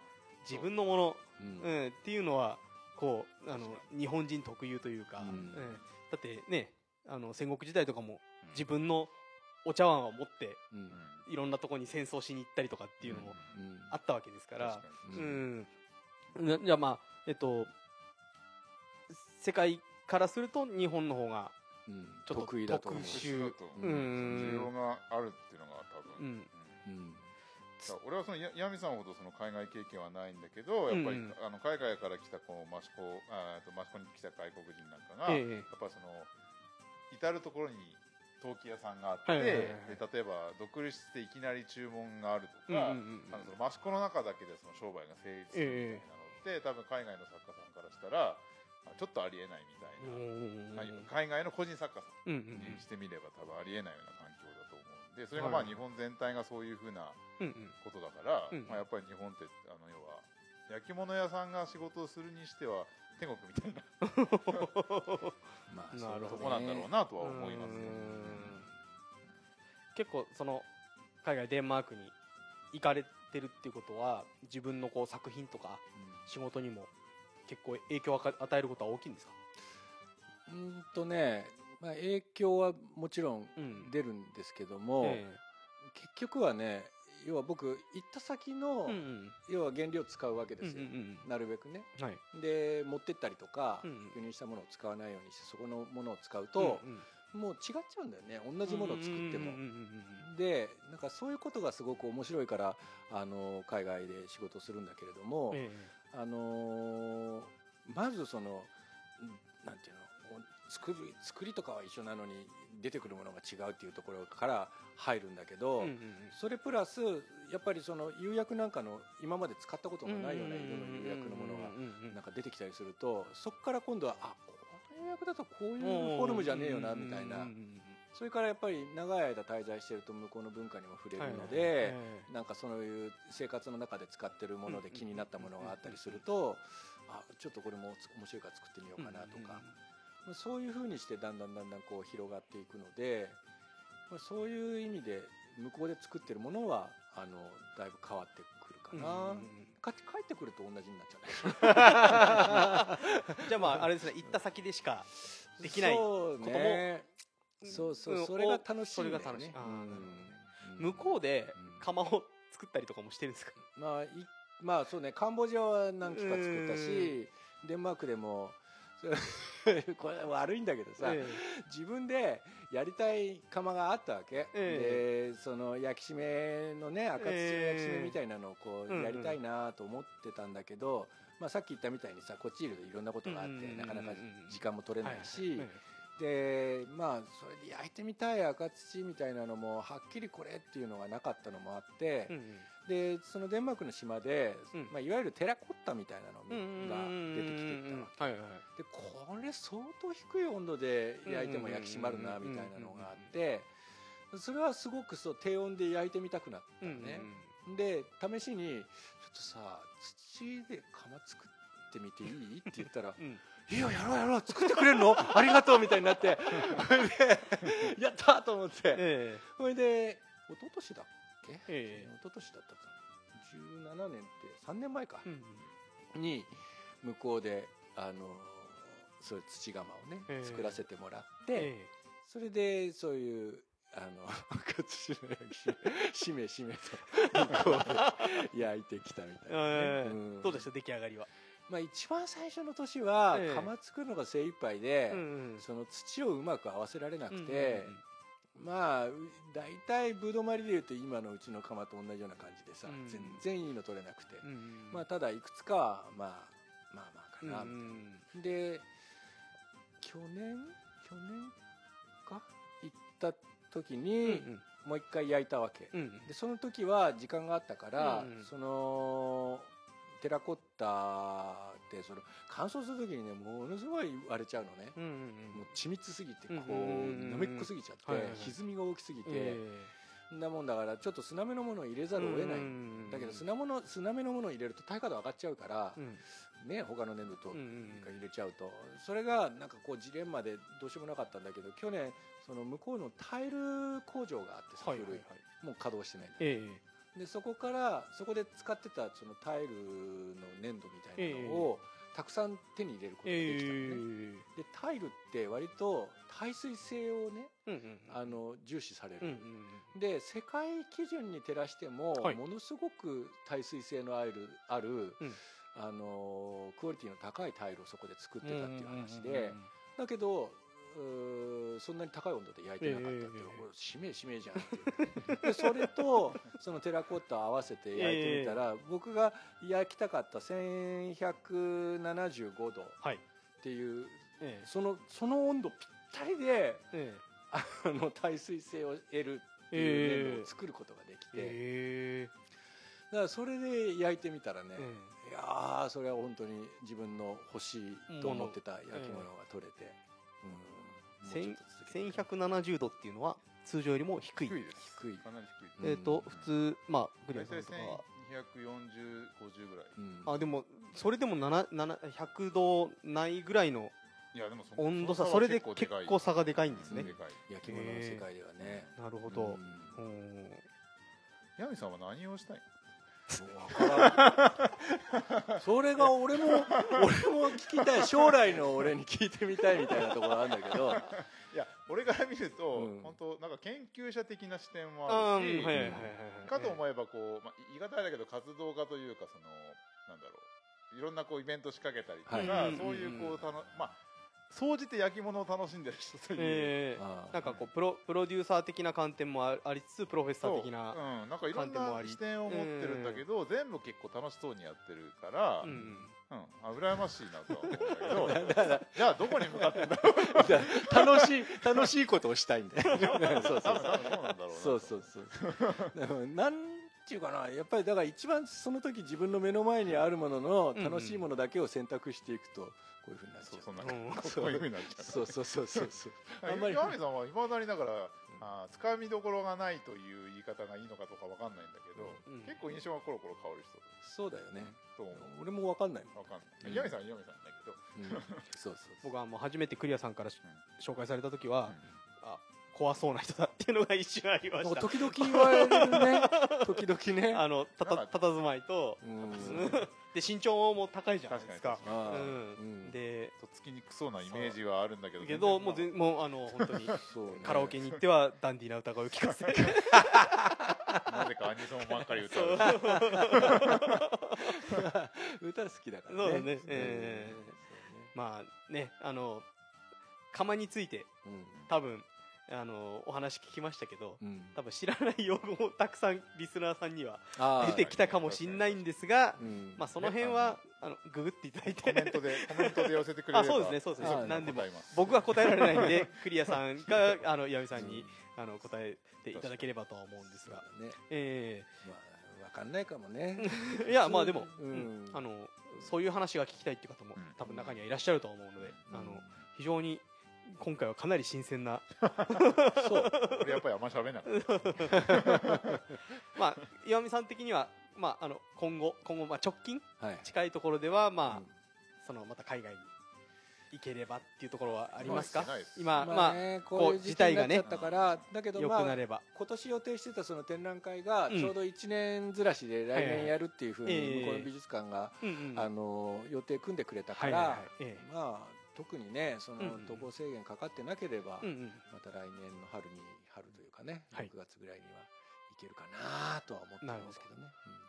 自分のもの、う。んうん、っていうのはこうあの日本人特有というか、うん。うん。だってねあの戦国時代とかもうん。自分のお茶碗を持っていろんなところに戦争しに行ったりとかっていうのもうん。あったわけですから。うん、なじゃあまあえっと世界からすると日本の方がうん。ちょっと得意だと思う。特殊。需要があるっていうのが多分、うん。うん。うん。だから俺はそのやヤミさんほどその海外経験はないんだけどやっぱり、あの海外から来たこう益子あーと益子に来た外国人なんかが、ええ。やっぱその至る所に陶器屋さんがあって、はいはいはいはい。で例えば独立していきなり注文があるとか、あのその益子の中だけでその商売が成立するみたいなのって、多分海外の作家さんからしたらあちょっとありえないみたいな、はい。海外の個人作家さん。うんうんにしてみれば多分ありえないような環境だと思うんでそれがまあはい日本全体がそういうふうなうんうん。ことだから、うんまあ、やっぱり日本ってあの要は焼き物屋さんが仕事をするにしては天国みたいな。まあなるほどとこなんだろうなとは思いますね。うん結構その海外デンマークに行かれてるっていうことは自分のこう作品とか仕事にも結構影響を与えることは大きいんですか？うんとね、まあ、影響はもちろんうん出るんですけども、え結局はね要は僕行った先の、えうんうん。要は原料を使うわけうんですよ、うん。なるべくね。うんはい。で持ってったりとか、うんうん。輸入したものを使わないようにしてそこのものを使うと、うんうん。もう違っちゃうんだよね。同じものを作っても、うんうんうんでなんかそういうことがすごく面白いからあの海外で仕事をするんだけれども、うんえあのーまずそのうんなんていうの作る作りとかは一緒なのに出てくるものが違うっていうところから入るんだけど、えうんうん。それプラスやっぱりその釉薬なんかの今まで使ったことうんのないような色の釉薬のものがうんうんうん。なんか出てきたりするとそこから今度はあこの釉薬だとこういうフォルムじゃねえよなみたいな。うんうんうんそれからやっぱり長い間滞在してると向こうの文化にも触れるので、はなんかそういう生活の中で使ってるもので気になったものがあったりすると、あちょっとこれも面白いから作ってみようかなとか、まあそういうふうにしてだんだんだんだんこう広がっていくので、まあ、そういう意味で向こうで作ってるものはあのだいぶ変わってくるかな、うんうん帰ってくると同じになっちゃう じゃあまああれですね。行った先でしかできないこともねそうそう、うん。それが楽しいそれが楽しい。あーうん。なる向こうで窯を作ったりとかもしてるんですか？まあ、いまあそうね。カンボジアは何機か作ったしデンマークでも これ悪いんだけどさ、え自分でやりたい窯があったわけ、えでその焼き締めのね赤土の焼き締めみたいなのをこうやりたいなと思ってたんだけど、まあ、さっき言ったみたいにさこっちいるといろんなことがあって、うんうんうんうんなかなか時間も取えれないし、はいでまあそれで焼いてみたい赤土みたいなのもはっきりこれっていうのがなかったのもあって、うんうん。でそのデンマークの島で、うん。まあ、いわゆるテラコッタみたいなのうんが出てきてた。わけでこれ相当低い温度で焼いても焼き締まるなみたいなのがあってそれはすごくそう低温で焼いてみたくなったのね、で試しに「ちょっとさ土で窯作ってみていい?」って言ったらうんうん「いいよやろうやろう作ってくれるの？ありがとう」みたいになって。それで「やった!」と思って。えそれで一昨年だっけ？ええ。一昨年だったかな。17年って3年前か。に向こうであのそういう土窯をね、ええ。作らせてもらって、えそれでそういうあの 葛飾焼きしめしめと向こうで焼いてきたみたいなね、えーうん。どうでした？出来上がりは、まあ、一番最初の年はええ。釜作るのが精一杯で、その土をうまく合わせられなくうんて、まあう大体ぶどまりでいうと今のうちの釜と同じような感じでさ、うん。全然いいの取れなくて、まあただいくつかはまあまあまあかな、うんうんで去年去年か？行った時にもう一回焼いたわけ、でその時は時間があったから、そのテラコッタってその乾燥する時にねものすごい割れちゃうのね、もう緻密すぎてこうなめっこすぎちゃって、歪みが大きすぎて、なもんだからちょっと砂目のものを入れざるを得ない、うんだけど砂もの砂目のものを入れると耐火度上がっちゃうから、うん。ね他の粘土と入れちゃうと。それがなんかこうジレンマでどうしようもなかったんだけど去年その向こうのタイル工場があってさ、はい。はいはい古い。もう稼働してないえでそこからそこで使ってたそのタイルの粘土みたいなのを、たくさん手に入れることができたのね、えでタイルって割と耐水性をねうんうんあの重視される、うんうんで世界基準に照らしても、はい。ものすごく耐水性のあるある、うん。あのクオリティの高いタイルをそこで作ってたっていう話で、うんうんうんうん。だけどそんなに高い温度で焼いてなかったっていう、ええこれ使命使命じゃんってい。うでそれとそのテラコッタを合わせて焼いてみたら、僕が焼きたかった1175度っはい。ていうええ。そのその温度ぴったりでえあの耐水性を得るっていう粘土を作ることができて、えだからそれで焼いてみたらね、え。いやーそれは本当に自分の欲しいと思ってた焼き物が取れて、1170度っていうのは通常よりも低い。低い。です低いかなり低い。うんえっと普通まあグリアさんとか。は124050ぐらい。うん。あでもそれでも7 7 100度ないぐらいのいやでもそ温度差のそれでは結構差がでかいんですね。焼き物の世界ではね、なるほど。うん。さんは何をしたいわからんそれが俺も俺も聞きたい。将来の俺に聞いてみたいみたいなところあるんだけど。いや俺から見ると、うん。本当なんか研究者的な視点もああるし、ーはいはいはいはいかと思えばこう、まあ、言い方だけど活動家というかそのなんだろう。いろんなこうイベント仕掛けたりとか、はい。そういうこうたのまあ総じて焼き物を楽しんでる人という、ええ。ああ。なんかこうプロプロデューサー的な観点もあありつつプロフェッサー的なうん、なんかいろん観点もありな視点を持ってるんだけど、全部結構楽しそうにやってるから、ううん。んあ羨ましいなとは思うんだけど じゃあどこに向かってんだろう。楽しい楽しいことをしたいんだよそうそうそう。そうそう。そうでもなんていうかな。やっぱりだから一番その時自分の目の前にあるものの楽しいものだけを選択していくとこういうふうになっちゃう。そうそう。んこういうふうになっちゃう。そうそうそうそうそう。あんまり。岩見さんはいまだにだから、あーつかみどころがないという言い方がいいのかとかわかんないんだけど、うん。結構印象がコロコロ変わる人そうだよね。と思う？俺もわかんないもん。わかんうん。ない岩見さんは岩見さんだけど、うん。そうそう僕はもう初めてクリアさんから紹介された時はん。あ怖そうな人だっていうのが一瞬ありました。時々言われるね。時々ね。あのたたなんか佇まいとうん。で身長も高いじゃないですか。でとっつきに。くそうなイメージはあるんだけどけど全然。もうぜもうあの 本当にね。カラオケに行ってはダンディーな歌声を聴かせて。なぜかアニソンばっかり歌う。歌好きだからね。そうだね。えまあねあの釜についてそうね多分あのお話聞きましたけどうん。うん多分知らない用語もたくさんリスナーさんにはあ出てきたかもしんないんですがうん。まあその辺はあの。ググっていただいコメンてトでコメントで寄せてくれれば。あそうですねそうですね。はい。何でも僕は答えられないんで クリアさんが あの岩見さんにあの答えていただければとは思うんですが。ねえまあわかんないかもね。え いやまあでもうん。うん。あのそういう話が聞きたいっていう方もうん。多分中にはいらっしゃると思うのであの非常に今回はかなり新鮮な。そう。俺やっぱりあんま喋んなかった。まあ岩見さん的にはまああの今後今後まあ直近？はい。近いところではまあうん。そのまた海外に行ければっていうところはありますか？今まあねこうこういう時期になっちゃったからだけど良まあくなれば。今年予定してたその展覧会がうん。ちょうど1年ずらしで来年やるっていうふうに向こうの美術館があの予定組んでくれたかはいはいはい。らえ。まあ特にねそのうんうん渡航制限かかってなければえうんうん。また来年の春に春というかね、はい。6月ぐらいにはいけるかなとは思ってるんですけどね。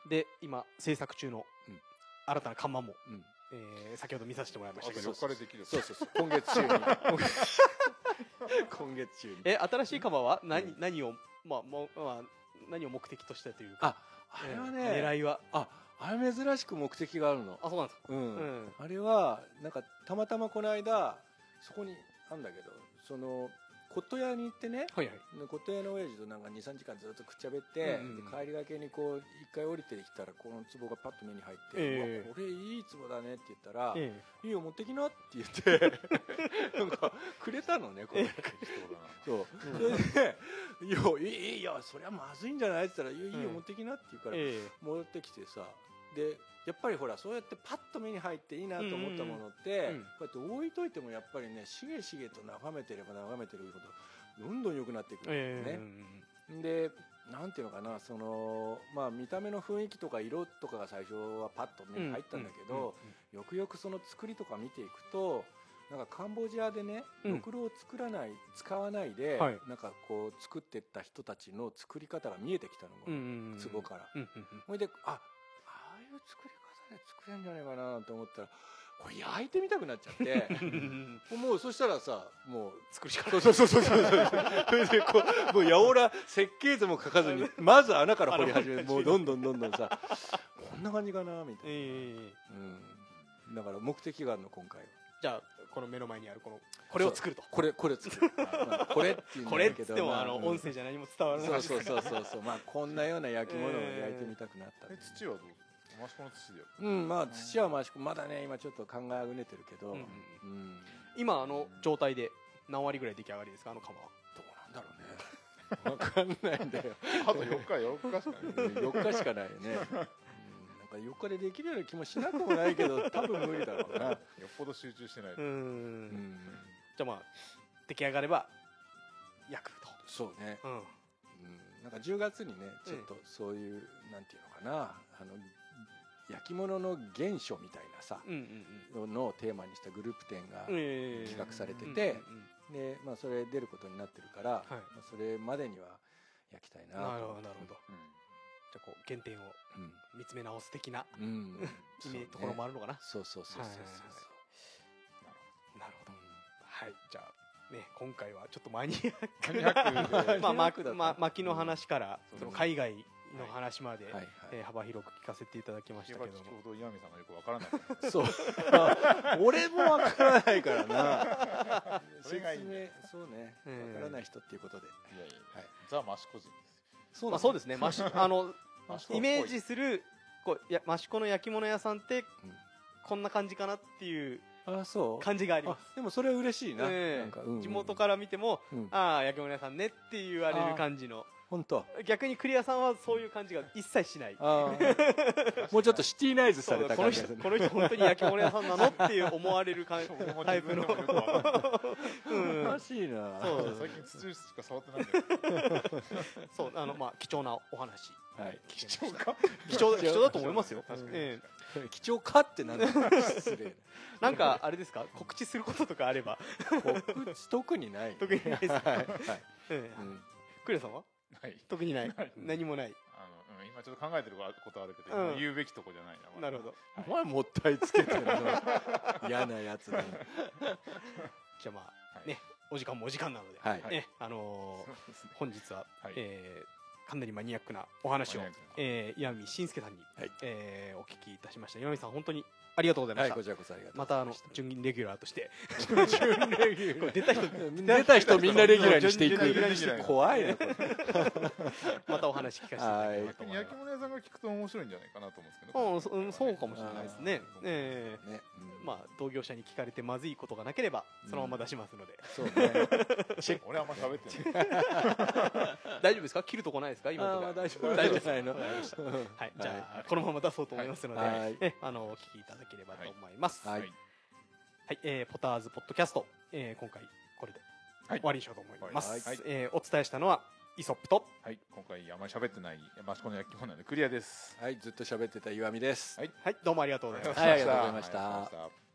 で今制作中のうん。新たな看板も、うん。うんえー先ほど見させてもらいましたけど。4日でできるそうそうそう。今月中に。今月中に。え新しい看板は何,、うん。何を、まあもうまあ、何を目的としてというか。ああれはえーね、狙いは？ああれ珍しく目的があるの。あそうなんですか。うん、うん。あれはなんかたまたまこの間そこにあんだけどその骨董屋に行ってねはいはい。で骨董屋の親父となんか23時間ずっとくっちゃべって、うんうん帰りがけにこう一回降りてきたらこの壺がパッと目に入って「ええ。うわこれいい壺だね」って言ったら「えいいよ持ってきな」って言って なんかくれたのねこれ人だなそう。うんそれで「いやいいいいよそりゃまずいんじゃない?」って言ったら「いいよ持ってきな」って言うから、ええ。戻ってきてさでやっぱりほらそうやってパッと目に入っていいなと思ったものって、うんうん。うんこうやって置いといてもやっぱりねしげしげと眺めてれば眺めてるほどどんどん良くなっていくんえですよね。でなんていうのかなその、まあ、見た目の雰囲気とか色とかが最初はパッと目に入ったんだけど、よくよくその作りとか見ていくとなんかカンボジアでねうん。ろくろを作らない使わないで、はい。なんかこう作ってった人たちの作り方が見えてきたのうんうんうん壺から。ほいであいう作り方で作れるんじゃないかなと思ったらこれ焼いてみたくなっちゃって。もうそしたらさもう作るしかそうそうそうそうそう。それでこうもうやおら設計図も書かずに まず穴から掘り始めてもうどんどんどんどんさこんな感じかなみたいええ。な、うん、だから目的があるの今回は。じゃあこの目の前にあるこのこれを作ると。これこれ作る、まあこれっていうんこれっつっても、まあのうん。音声じゃ何も伝わらないそうそうそうそうそう。まあこんなような焼き物を焼いてみたくなった、え土はどう？マシコの土でうんまあ土はましまだね今ちょっと考えあぐねてるけど、ううん。ん今あの状態で何割ぐらい出来上がりですか？あの釜は。どうなんだろうね。分かんないんだよあと4日4日しかない。4日しかないよね、うん、なんか4日でできるような気もしなくもないけど 多分無理だろうな、よっぽど集中してないと。うん。うん、じゃあまあ出来上がれば焼くそうね、と、うん、うん、なんか10月にねちょっとそういう、なんていうのかな。あの焼き物の原初みたいなさ、のをテーマにしたグループ展が、企画されててでまあ、それ出ることになってるから、まあ、それまでには焼きたいななるほどなるほど。うん。じゃあこう原点を見つめ直す的なうん、ところもあるのかな、そうそうそうそうそうそうなるほどはいじゃあね今回はちょっとマニアックマニアックでまあ、まマニアックだったまあ、巻きの話から、うんその海外の話まで、はいはい、えー幅広く聞かせていただきましたけども。ょうど岩見さんがよくわからない。からそう。俺もわからないからな。それがいい説明。そうね。うんわからない人っていうことで。いやいや。はい。ザ・マシコ人ですそまあ、そうですね。マシあのマシコっぽいイメージするこういや益子の焼き物屋さんって、こんな感じかなっていうあそう。感じがありまあすでもそれは嬉しいな,、ええ。なんか、うんうん地元から見ても、うん。ああ焼き物屋さんねって言われる感じの本当。逆にクリアさんはそういう感じが一切しない。もうちょっとシティナイズされたこの人感じがする。この人 本当に焼き物屋さんなのっていう思われる感タイプの。おかしいな。そう最近土しか触ってないんだけどそうあのまあ貴重なお話。はい。貴重か？貴重貴重。だと思いますよ。貴重。かってなんだ失礼。え なんかあれですか？告知することとかあれば。告知特にない。特にないですか？はいはい。ええ。うん。クレアさんは？はい。特にない。ない。何もない。あの、うん、今ちょっと考えてることあるけど、うん。今言うべきとこじゃないななるほど。お前もったいつけてるの。嫌なやつだね。じゃあまあはい。ねお時間もお時間なのではい。ねあの本日ははい。えーかなりマニアックなお話をえー岩見慎介さんにはい。えーお聞きいたしました。岩見さん本当にありがとうございました。はいこちらこそありがとうまたあのございました。準レギュラーとして。準レギュラー。出た人出た人みんなレギュラーにしていく。怖いねまたお話聞かせていただければと逆に思い。ます焼き物屋さんが聞くと面白いんじゃないかなと思うんですけど。うんそうかもしれないですね。ええ。ね。うん。まあ同業者に聞かれてまずいことがなければそのまま出しますので。そうね。俺あんま喋ってない。大丈夫ですか？切るとこないですか？今大丈夫。大丈夫ですじゃないのはい、じゃあ、このまま出そうと思いますので、はい。えあのお聞きいただければと思います。はい。はい、えーポターズポッドキャスト、えー今回これではい。終わりにしようと思います。はい。えーお伝えしたのはイソップと、はい。今回あんまり喋ってない益子の焼き物なんでクリアです。はい。ずっと喋ってた岩見です。はい。はい、どうもありがとうございました。はいありがとうございました。ありがとうございました